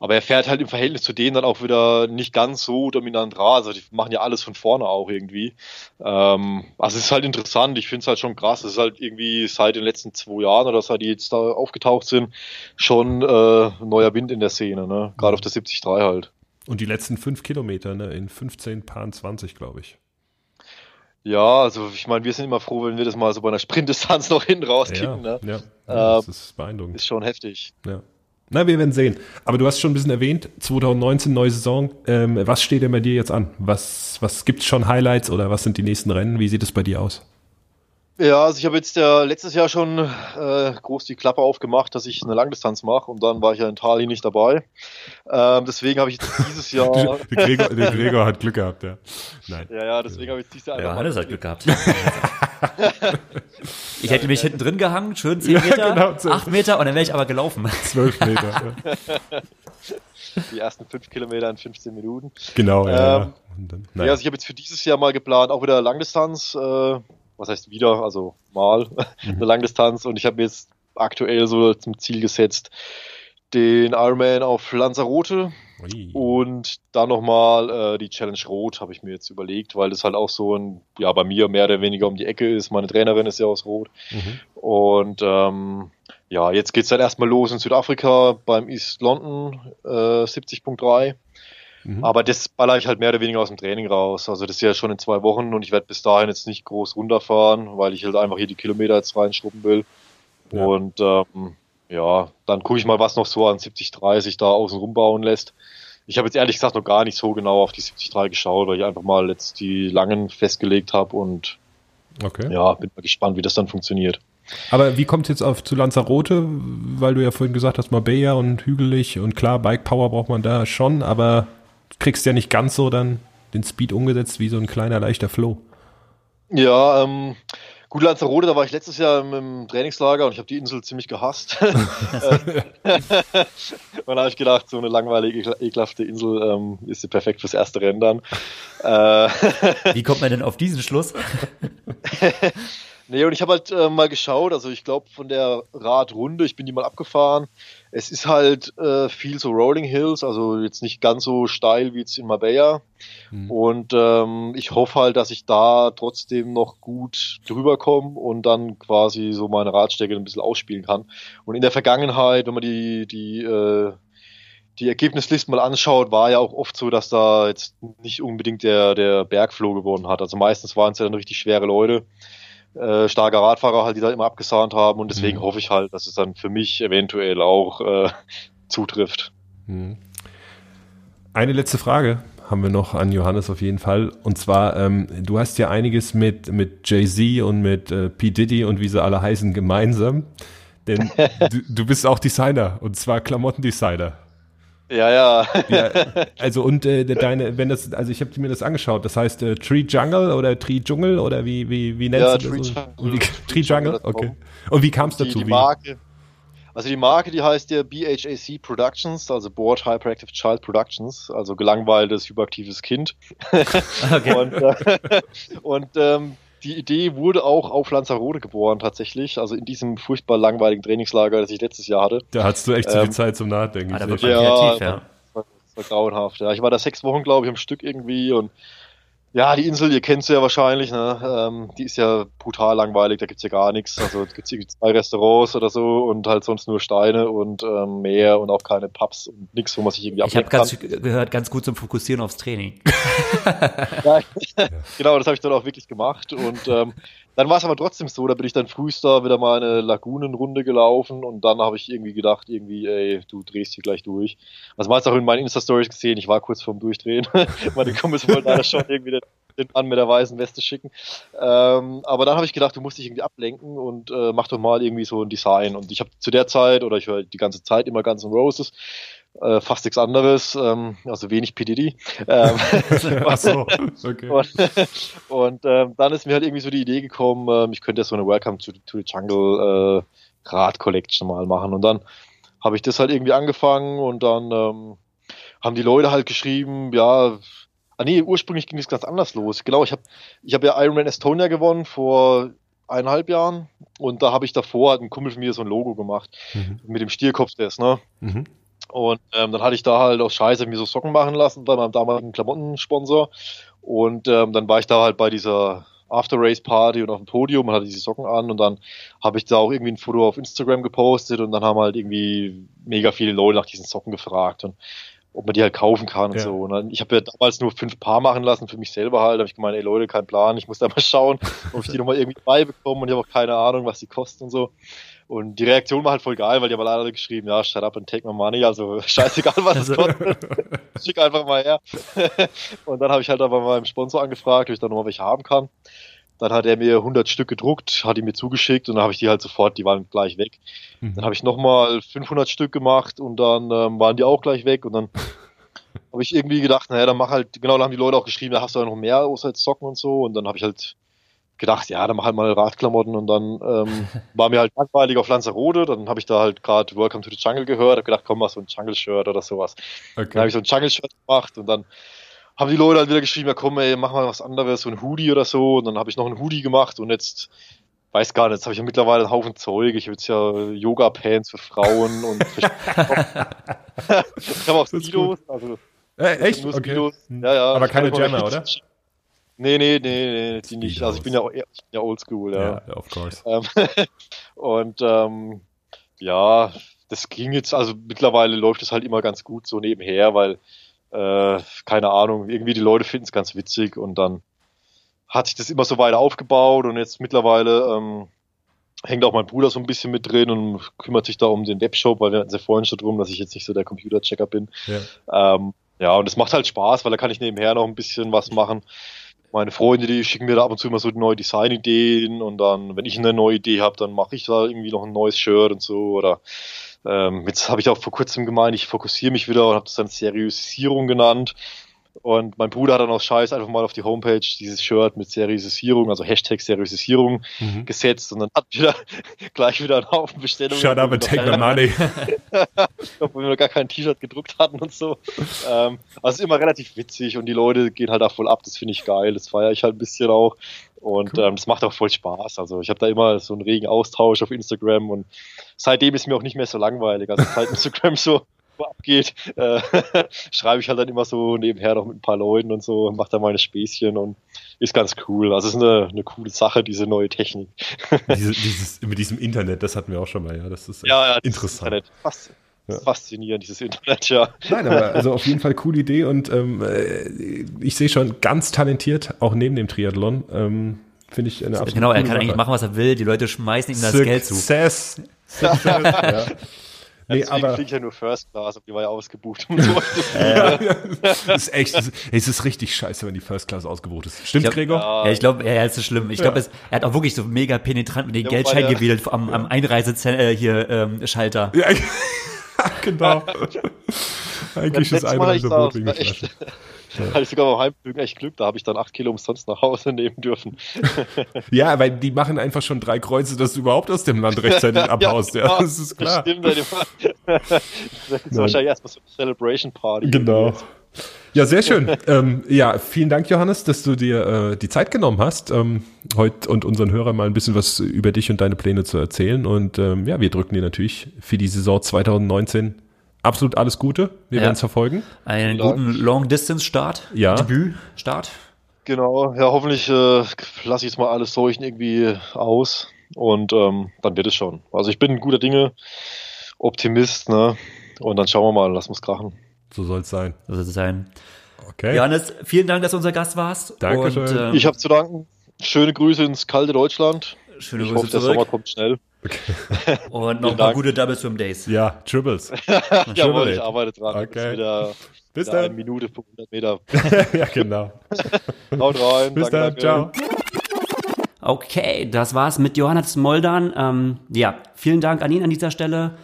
aber er fährt halt im Verhältnis zu denen dann auch wieder nicht ganz so dominant rar. Also die machen ja alles von vorne auch irgendwie. Ähm, also es ist halt interessant. Ich finde es halt schon krass. Es ist halt irgendwie seit den letzten zwei Jahren oder seit die jetzt da aufgetaucht sind, schon äh, neuer Wind in der Szene. Ne? Gerade auf der 73 halt. Und die letzten fünf Kilometer ne? in 15 Paaren 20, glaube ich. Ja, also ich meine, wir sind immer froh, wenn wir das mal so bei einer Sprintdistanz noch hinten rauskicken. Ja, ne? ja, ja das ähm, ist beeindruckend. Ist schon heftig. Ja. Na, wir werden sehen. Aber du hast schon ein bisschen erwähnt, 2019 neue Saison. Ähm, was steht denn bei dir jetzt an? Was, was gibt's schon Highlights oder was sind die nächsten Rennen? Wie sieht es bei dir aus? Ja, also ich habe jetzt ja letztes Jahr schon äh, groß die Klappe aufgemacht, dass ich eine Langdistanz mache und dann war ich ja in Tali nicht dabei. Ähm, deswegen habe ich dieses Jahr. [LAUGHS] der, Gregor, der Gregor hat Glück gehabt, ja. Nein. Ja, ja, deswegen habe ich dieses Jahr. Ja, Hannes hat Glück gehabt. [LAUGHS] ich hätte mich hinten drin gehangen, schön 10 Meter, ja, genau, 8 Meter und dann wäre ich aber gelaufen. 12 Meter. Ja. [LAUGHS] Die ersten 5 Kilometer in 15 Minuten. Genau, ja. Ähm, dann, ja, also ich habe jetzt für dieses Jahr mal geplant, auch wieder Langdistanz. Äh, was heißt wieder, also mal mhm. eine Langdistanz und ich habe mir jetzt aktuell so zum Ziel gesetzt, den Ironman auf Lanzarote Ui. und dann nochmal äh, die Challenge Rot habe ich mir jetzt überlegt, weil das halt auch so ein, ja, bei mir mehr oder weniger um die Ecke ist. Meine Trainerin ist ja aus Rot. Mhm. Und ähm, ja, jetzt geht's dann erstmal los in Südafrika beim East London äh, 70.3. Mhm. Aber das baller ich halt mehr oder weniger aus dem Training raus. Also das ist ja schon in zwei Wochen und ich werde bis dahin jetzt nicht groß runterfahren, weil ich halt einfach hier die Kilometer jetzt reinschrubben will. Ja. Und ähm, ja, dann gucke ich mal, was noch so an 70, 30 da außen rumbauen lässt. Ich habe jetzt ehrlich gesagt noch gar nicht so genau auf die 73 geschaut, weil ich einfach mal jetzt die langen festgelegt habe und okay. ja, bin mal gespannt, wie das dann funktioniert. Aber wie kommt es jetzt auf zu Lanzarote? Weil du ja vorhin gesagt hast, Marbella und hügelig und klar, Bike Power braucht man da schon, aber kriegst ja nicht ganz so dann den Speed umgesetzt wie so ein kleiner, leichter Flow. Ja, ähm, gut, Lanzarote, da war ich letztes Jahr im, im Trainingslager und ich habe die Insel ziemlich gehasst. [LAUGHS] [LAUGHS] und da habe ich gedacht, so eine langweilige, ekelhafte Insel ähm, ist sie perfekt fürs erste Rennen dann. Äh, [LAUGHS] wie kommt man denn auf diesen Schluss? Nee, und ich habe halt äh, mal geschaut, also ich glaube von der Radrunde, ich bin die mal abgefahren. Es ist halt äh, viel so Rolling Hills, also jetzt nicht ganz so steil wie jetzt in Marbella. Mhm. Und ähm, ich hoffe halt, dass ich da trotzdem noch gut drüber komme und dann quasi so meine Radstrecke ein bisschen ausspielen kann. Und in der Vergangenheit, wenn man die, die, äh, die Ergebnislisten mal anschaut, war ja auch oft so, dass da jetzt nicht unbedingt der, der Bergflow gewonnen hat. Also meistens waren es ja dann richtig schwere Leute äh, starke Radfahrer halt, die da immer abgesahnt haben und deswegen mhm. hoffe ich halt, dass es dann für mich eventuell auch äh, [LAUGHS] zutrifft. Mhm. Eine letzte Frage haben wir noch an Johannes auf jeden Fall. Und zwar, ähm, du hast ja einiges mit, mit Jay-Z und mit äh, P. Diddy und wie sie alle heißen gemeinsam. Denn [LAUGHS] du, du bist auch Designer und zwar Klamottendesigner. Ja, ja. ja [LAUGHS] also und äh, deine, wenn das, also ich habe mir das angeschaut, das heißt äh, Tree Jungle oder Tree Dschungel oder wie, wie, wie nennst ja, du das? Tree, Jungle, wie, Tree Jungle, okay. Und wie kam es dazu? Die, die Marke, also die Marke, die heißt ja BHAC Productions, also Board Hyperactive Child Productions, also gelangweiltes, hyperaktives Kind. [LAUGHS] okay. [LAUGHS] und, äh, und ähm, die Idee wurde auch auf Lanzarote geboren, tatsächlich. Also in diesem furchtbar langweiligen Trainingslager, das ich letztes Jahr hatte. Da hattest du echt zu ähm, viel Zeit zum Nachdenken. Ah, da wird ja, kreativ, ja. Das war, das war grauenhaft. Ja. Ich war da sechs Wochen, glaube ich, am Stück irgendwie und ja, die Insel, ihr kennt sie ja wahrscheinlich, ne? Ähm, die ist ja brutal langweilig, da gibt's ja gar nichts. Also gibt's irgendwie zwei Restaurants oder so und halt sonst nur Steine und ähm, Meer und auch keine Pubs und nichts, wo man sich irgendwie Ich habe ganz gehört, ganz gut zum Fokussieren aufs Training. [LAUGHS] ja, [LAUGHS] genau, das habe ich dann auch wirklich gemacht. Und ähm, dann war es aber trotzdem so, da bin ich dann frühst da wieder mal eine Lagunenrunde gelaufen und dann habe ich irgendwie gedacht, irgendwie, ey, du drehst hier gleich durch. Also man hat auch in meinen Insta-Stories gesehen, ich war kurz vorm Durchdrehen. [LAUGHS] Meine Kumpels wollten leider schon irgendwie den, den Mann mit der weißen Weste schicken. Ähm, aber dann habe ich gedacht, du musst dich irgendwie ablenken und äh, mach doch mal irgendwie so ein Design. Und ich habe zu der Zeit, oder ich höre die ganze Zeit immer Guns N' Roses, äh, fast nichts anderes, ähm, also wenig PDD. Ähm, [LAUGHS] Ach so, okay. Und, und ähm, dann ist mir halt irgendwie so die Idee gekommen, ähm, ich könnte ja so eine Welcome to, to the Jungle äh, Rad Collection mal machen. Und dann habe ich das halt irgendwie angefangen und dann ähm, haben die Leute halt geschrieben, ja, ah nee, ursprünglich ging es ganz anders los. Genau, ich habe ich hab ja Ironman Estonia gewonnen vor eineinhalb Jahren und da habe ich davor hat ein Kumpel von mir so ein Logo gemacht mhm. mit dem Stierkopf des, ne? Mhm. Und ähm, dann hatte ich da halt aus Scheiße mir so Socken machen lassen bei meinem damaligen Klamottensponsor. Und ähm, dann war ich da halt bei dieser After-Race-Party und auf dem Podium und hatte diese Socken an und dann habe ich da auch irgendwie ein Foto auf Instagram gepostet und dann haben halt irgendwie mega viele Leute nach diesen Socken gefragt und ob man die halt kaufen kann und ja. so. Und dann, ich habe ja damals nur fünf Paar machen lassen für mich selber halt. Da habe ich gemeint, ey Leute, kein Plan, ich muss da mal [LAUGHS] schauen, ob ich die nochmal irgendwie beibekomme und ich habe auch keine Ahnung, was die kosten und so. Und die Reaktion war halt voll geil, weil die haben alle geschrieben, ja, shut up and take my money, also [LAUGHS] scheißegal, was es also kostet. [LAUGHS] Schick einfach mal her. [LAUGHS] und dann habe ich halt aber meinem Sponsor angefragt, ob ich da nochmal welche haben kann. Dann hat er mir 100 Stück gedruckt, hat die mir zugeschickt und dann habe ich die halt sofort, die waren gleich weg. Mhm. Dann habe ich nochmal 500 Stück gemacht und dann ähm, waren die auch gleich weg und dann habe ich irgendwie gedacht, naja, dann mach halt, genau, da haben die Leute auch geschrieben, da hast du ja noch mehr außer jetzt Socken und so und dann habe ich halt gedacht, ja, dann mach halt mal Radklamotten und dann ähm, [LAUGHS] war mir halt langweilig auf Lanzarote, dann habe ich da halt gerade Welcome to the Jungle gehört, habe gedacht, komm mal so ein Jungle-Shirt oder sowas. Okay. Dann habe ich so ein Jungle-Shirt gemacht und dann haben die Leute halt wieder geschrieben, ja komm ey, mach mal was anderes, so ein Hoodie oder so und dann habe ich noch ein Hoodie gemacht und jetzt weiß gar nicht, jetzt habe ich ja mittlerweile einen Haufen Zeug. Ich habe jetzt ja Yoga-Pants für Frauen und [LAUGHS] ich habe auch Stilos, also äh, echt? Okay. Stilos. Ja, ja. Aber keine Jammer, oder? Nee, nee, nee, nee, die nicht. Also ich bin ja, ich bin ja oldschool, ja. Ja, of course. Ähm, [LAUGHS] und ähm, ja, das ging jetzt, also mittlerweile läuft es halt immer ganz gut so nebenher, weil, äh, keine Ahnung, irgendwie die Leute finden es ganz witzig und dann hat sich das immer so weiter aufgebaut und jetzt mittlerweile ähm, hängt auch mein Bruder so ein bisschen mit drin und kümmert sich da um den Webshop, weil wir hatten ja vorhin schon drum, dass ich jetzt nicht so der Computerchecker bin. Ja. Ähm, ja, und es macht halt Spaß, weil da kann ich nebenher noch ein bisschen was machen meine Freunde, die schicken mir da ab und zu immer so neue Designideen und dann, wenn ich eine neue Idee habe, dann mache ich da irgendwie noch ein neues Shirt und so oder ähm, jetzt habe ich auch vor kurzem gemeint, ich fokussiere mich wieder und habe das dann Seriosisierung genannt. Und mein Bruder hat dann aus Scheiß einfach mal auf die Homepage dieses Shirt mit Seriosisierung, also Hashtag Seriosisierung mhm. gesetzt und dann hat wieder [LAUGHS] gleich wieder einen Haufen Bestellungen. Shut up and take the money. [LAUGHS] [LAUGHS] Obwohl wir noch gar kein T-Shirt gedruckt hatten und so. Ähm, also ist immer relativ witzig und die Leute gehen halt auch voll ab, das finde ich geil, das feiere ich halt ein bisschen auch. Und cool. ähm, das macht auch voll Spaß. Also ich habe da immer so einen regen Austausch auf Instagram und seitdem ist mir auch nicht mehr so langweilig. Also seit Instagram so abgeht, äh, [LAUGHS] schreibe ich halt dann immer so nebenher noch mit ein paar Leuten und so, mache da meine Späßchen und ist ganz cool. Also es ist eine, eine coole Sache, diese neue Technik. [LAUGHS] Diese, dieses, mit diesem Internet, das hatten wir auch schon mal, ja. Das ist ja, ja, interessant. Internet. Fast, ja. Faszinierend, dieses Internet, ja. Nein, aber also auf jeden Fall coole Idee und ähm, äh, ich sehe schon ganz talentiert, auch neben dem Triathlon. Ähm, Finde ich eine absolute Genau, er kann Sache. eigentlich machen, was er will. Die Leute schmeißen ihm das Success. Geld zu. Success. [LAUGHS] Success. ja. Nee, Deswegen aber ich ja nur First Class, aber die war ja ausgebucht. Und so. [LAUGHS] ja, ja. ist echt, es ist richtig scheiße, wenn die First Class ausgebucht ist. Stimmt, glaub, Gregor? Ja, ich glaube, ja, ist schlimm. Ich glaube, er hat auch wirklich so mega penetrant mit den ja, Geldschein gewählt am, am Einreisezentrum äh, hier ähm, Schalter. Ja, [LAUGHS] genau. [LAUGHS] Eigentlich ist Einreiseverbot wegen ja. Hatte ich sogar beim Heimflügen echt Glück, da habe ich dann acht Kilo umsonst nach Hause nehmen dürfen. [LAUGHS] ja, weil die machen einfach schon drei Kreuze, dass du überhaupt aus dem Land rechtzeitig [LAUGHS] abhaust. ja, ja, das ist klar. Das stimmt, [LAUGHS] das ist wahrscheinlich erstmal so eine Celebration Party. Genau. Ja, sehr schön. ähm, ja, vielen Dank, Johannes, dass du dir äh, die Zeit genommen hast, ähm, heute und unseren Hörern mal ein bisschen was über dich und deine Pläne zu erzählen. Und ähm, ja, wir drücken dir natürlich für die Saison 2019 absolut alles Gute. Wir ja. werden es verfolgen. Einen guten Long-Distance-Start. Ja. Debüt-Start. Genau, ja, hoffentlich äh, lasse ich jetzt mal alles Seuchen irgendwie aus und ähm, dann wird es schon. Also ich bin ein guter Dinge, Optimist, ne? Und dann schauen wir mal, lass uns krachen. So soll es sein. So soll es sein. Okay. Johannes, vielen Dank, dass du unser Gast warst. Dankeschön. Und, ähm, ich habe zu danken. Schöne Grüße ins kalte Deutschland. Schöne ich Grüße hoffe, zurück. der Sommer kommt schnell. Okay. [LAUGHS] Und noch ein paar gute Double Swim Days. Ja, Triples. [LAUGHS] Jawohl, ich arbeite dran. Okay. Wieder, Bis dann. Eine Minute pro 100 Meter. [LAUGHS] ja, genau. Haut rein. Bis dann. Danke. Ciao. Okay, das war's mit Johannes Moldan. Ähm, ja, vielen Dank an ihn an dieser Stelle.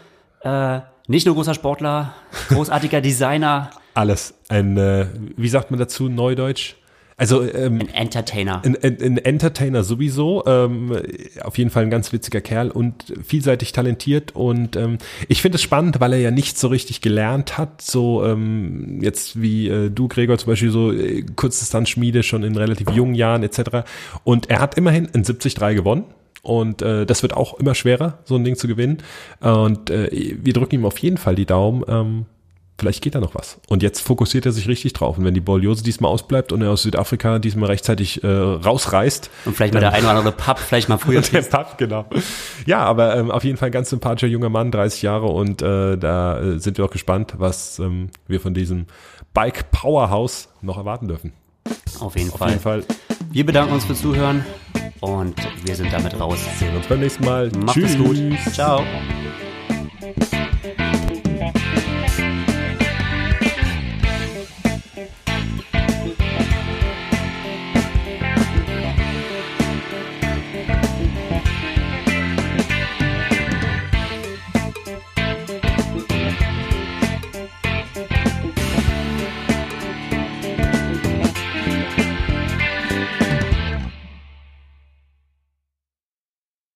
Äh, nicht nur großer Sportler, großartiger Designer. Alles. Ein, äh, wie sagt man dazu, Neudeutsch? Also ähm, ein Entertainer. Ein, ein, ein Entertainer sowieso. Ähm, auf jeden Fall ein ganz witziger Kerl und vielseitig talentiert. Und ähm, ich finde es spannend, weil er ja nicht so richtig gelernt hat. So ähm, jetzt wie äh, du, Gregor, zum Beispiel so äh, Kurzdistanzschmiede schon in relativ jungen Jahren etc. Und er hat immerhin in 73 gewonnen. Und äh, das wird auch immer schwerer, so ein Ding zu gewinnen. Und äh, wir drücken ihm auf jeden Fall die Daumen. Ähm, vielleicht geht da noch was. Und jetzt fokussiert er sich richtig drauf. Und wenn die Borreliose diesmal ausbleibt und er aus Südafrika diesmal rechtzeitig äh, rausreißt. Und vielleicht mal der ein oder andere Pub, vielleicht mal früher. [LAUGHS] der Pub, genau. Ja, aber ähm, auf jeden Fall ein ganz sympathischer junger Mann, 30 Jahre. Und äh, da äh, sind wir auch gespannt, was ähm, wir von diesem Bike Powerhouse noch erwarten dürfen. Auf jeden, auf Fall. jeden Fall. Wir bedanken uns fürs Zuhören und wir sind damit raus. Sehen uns beim nächsten Mal. Macht Tschüss. es gut. Ciao.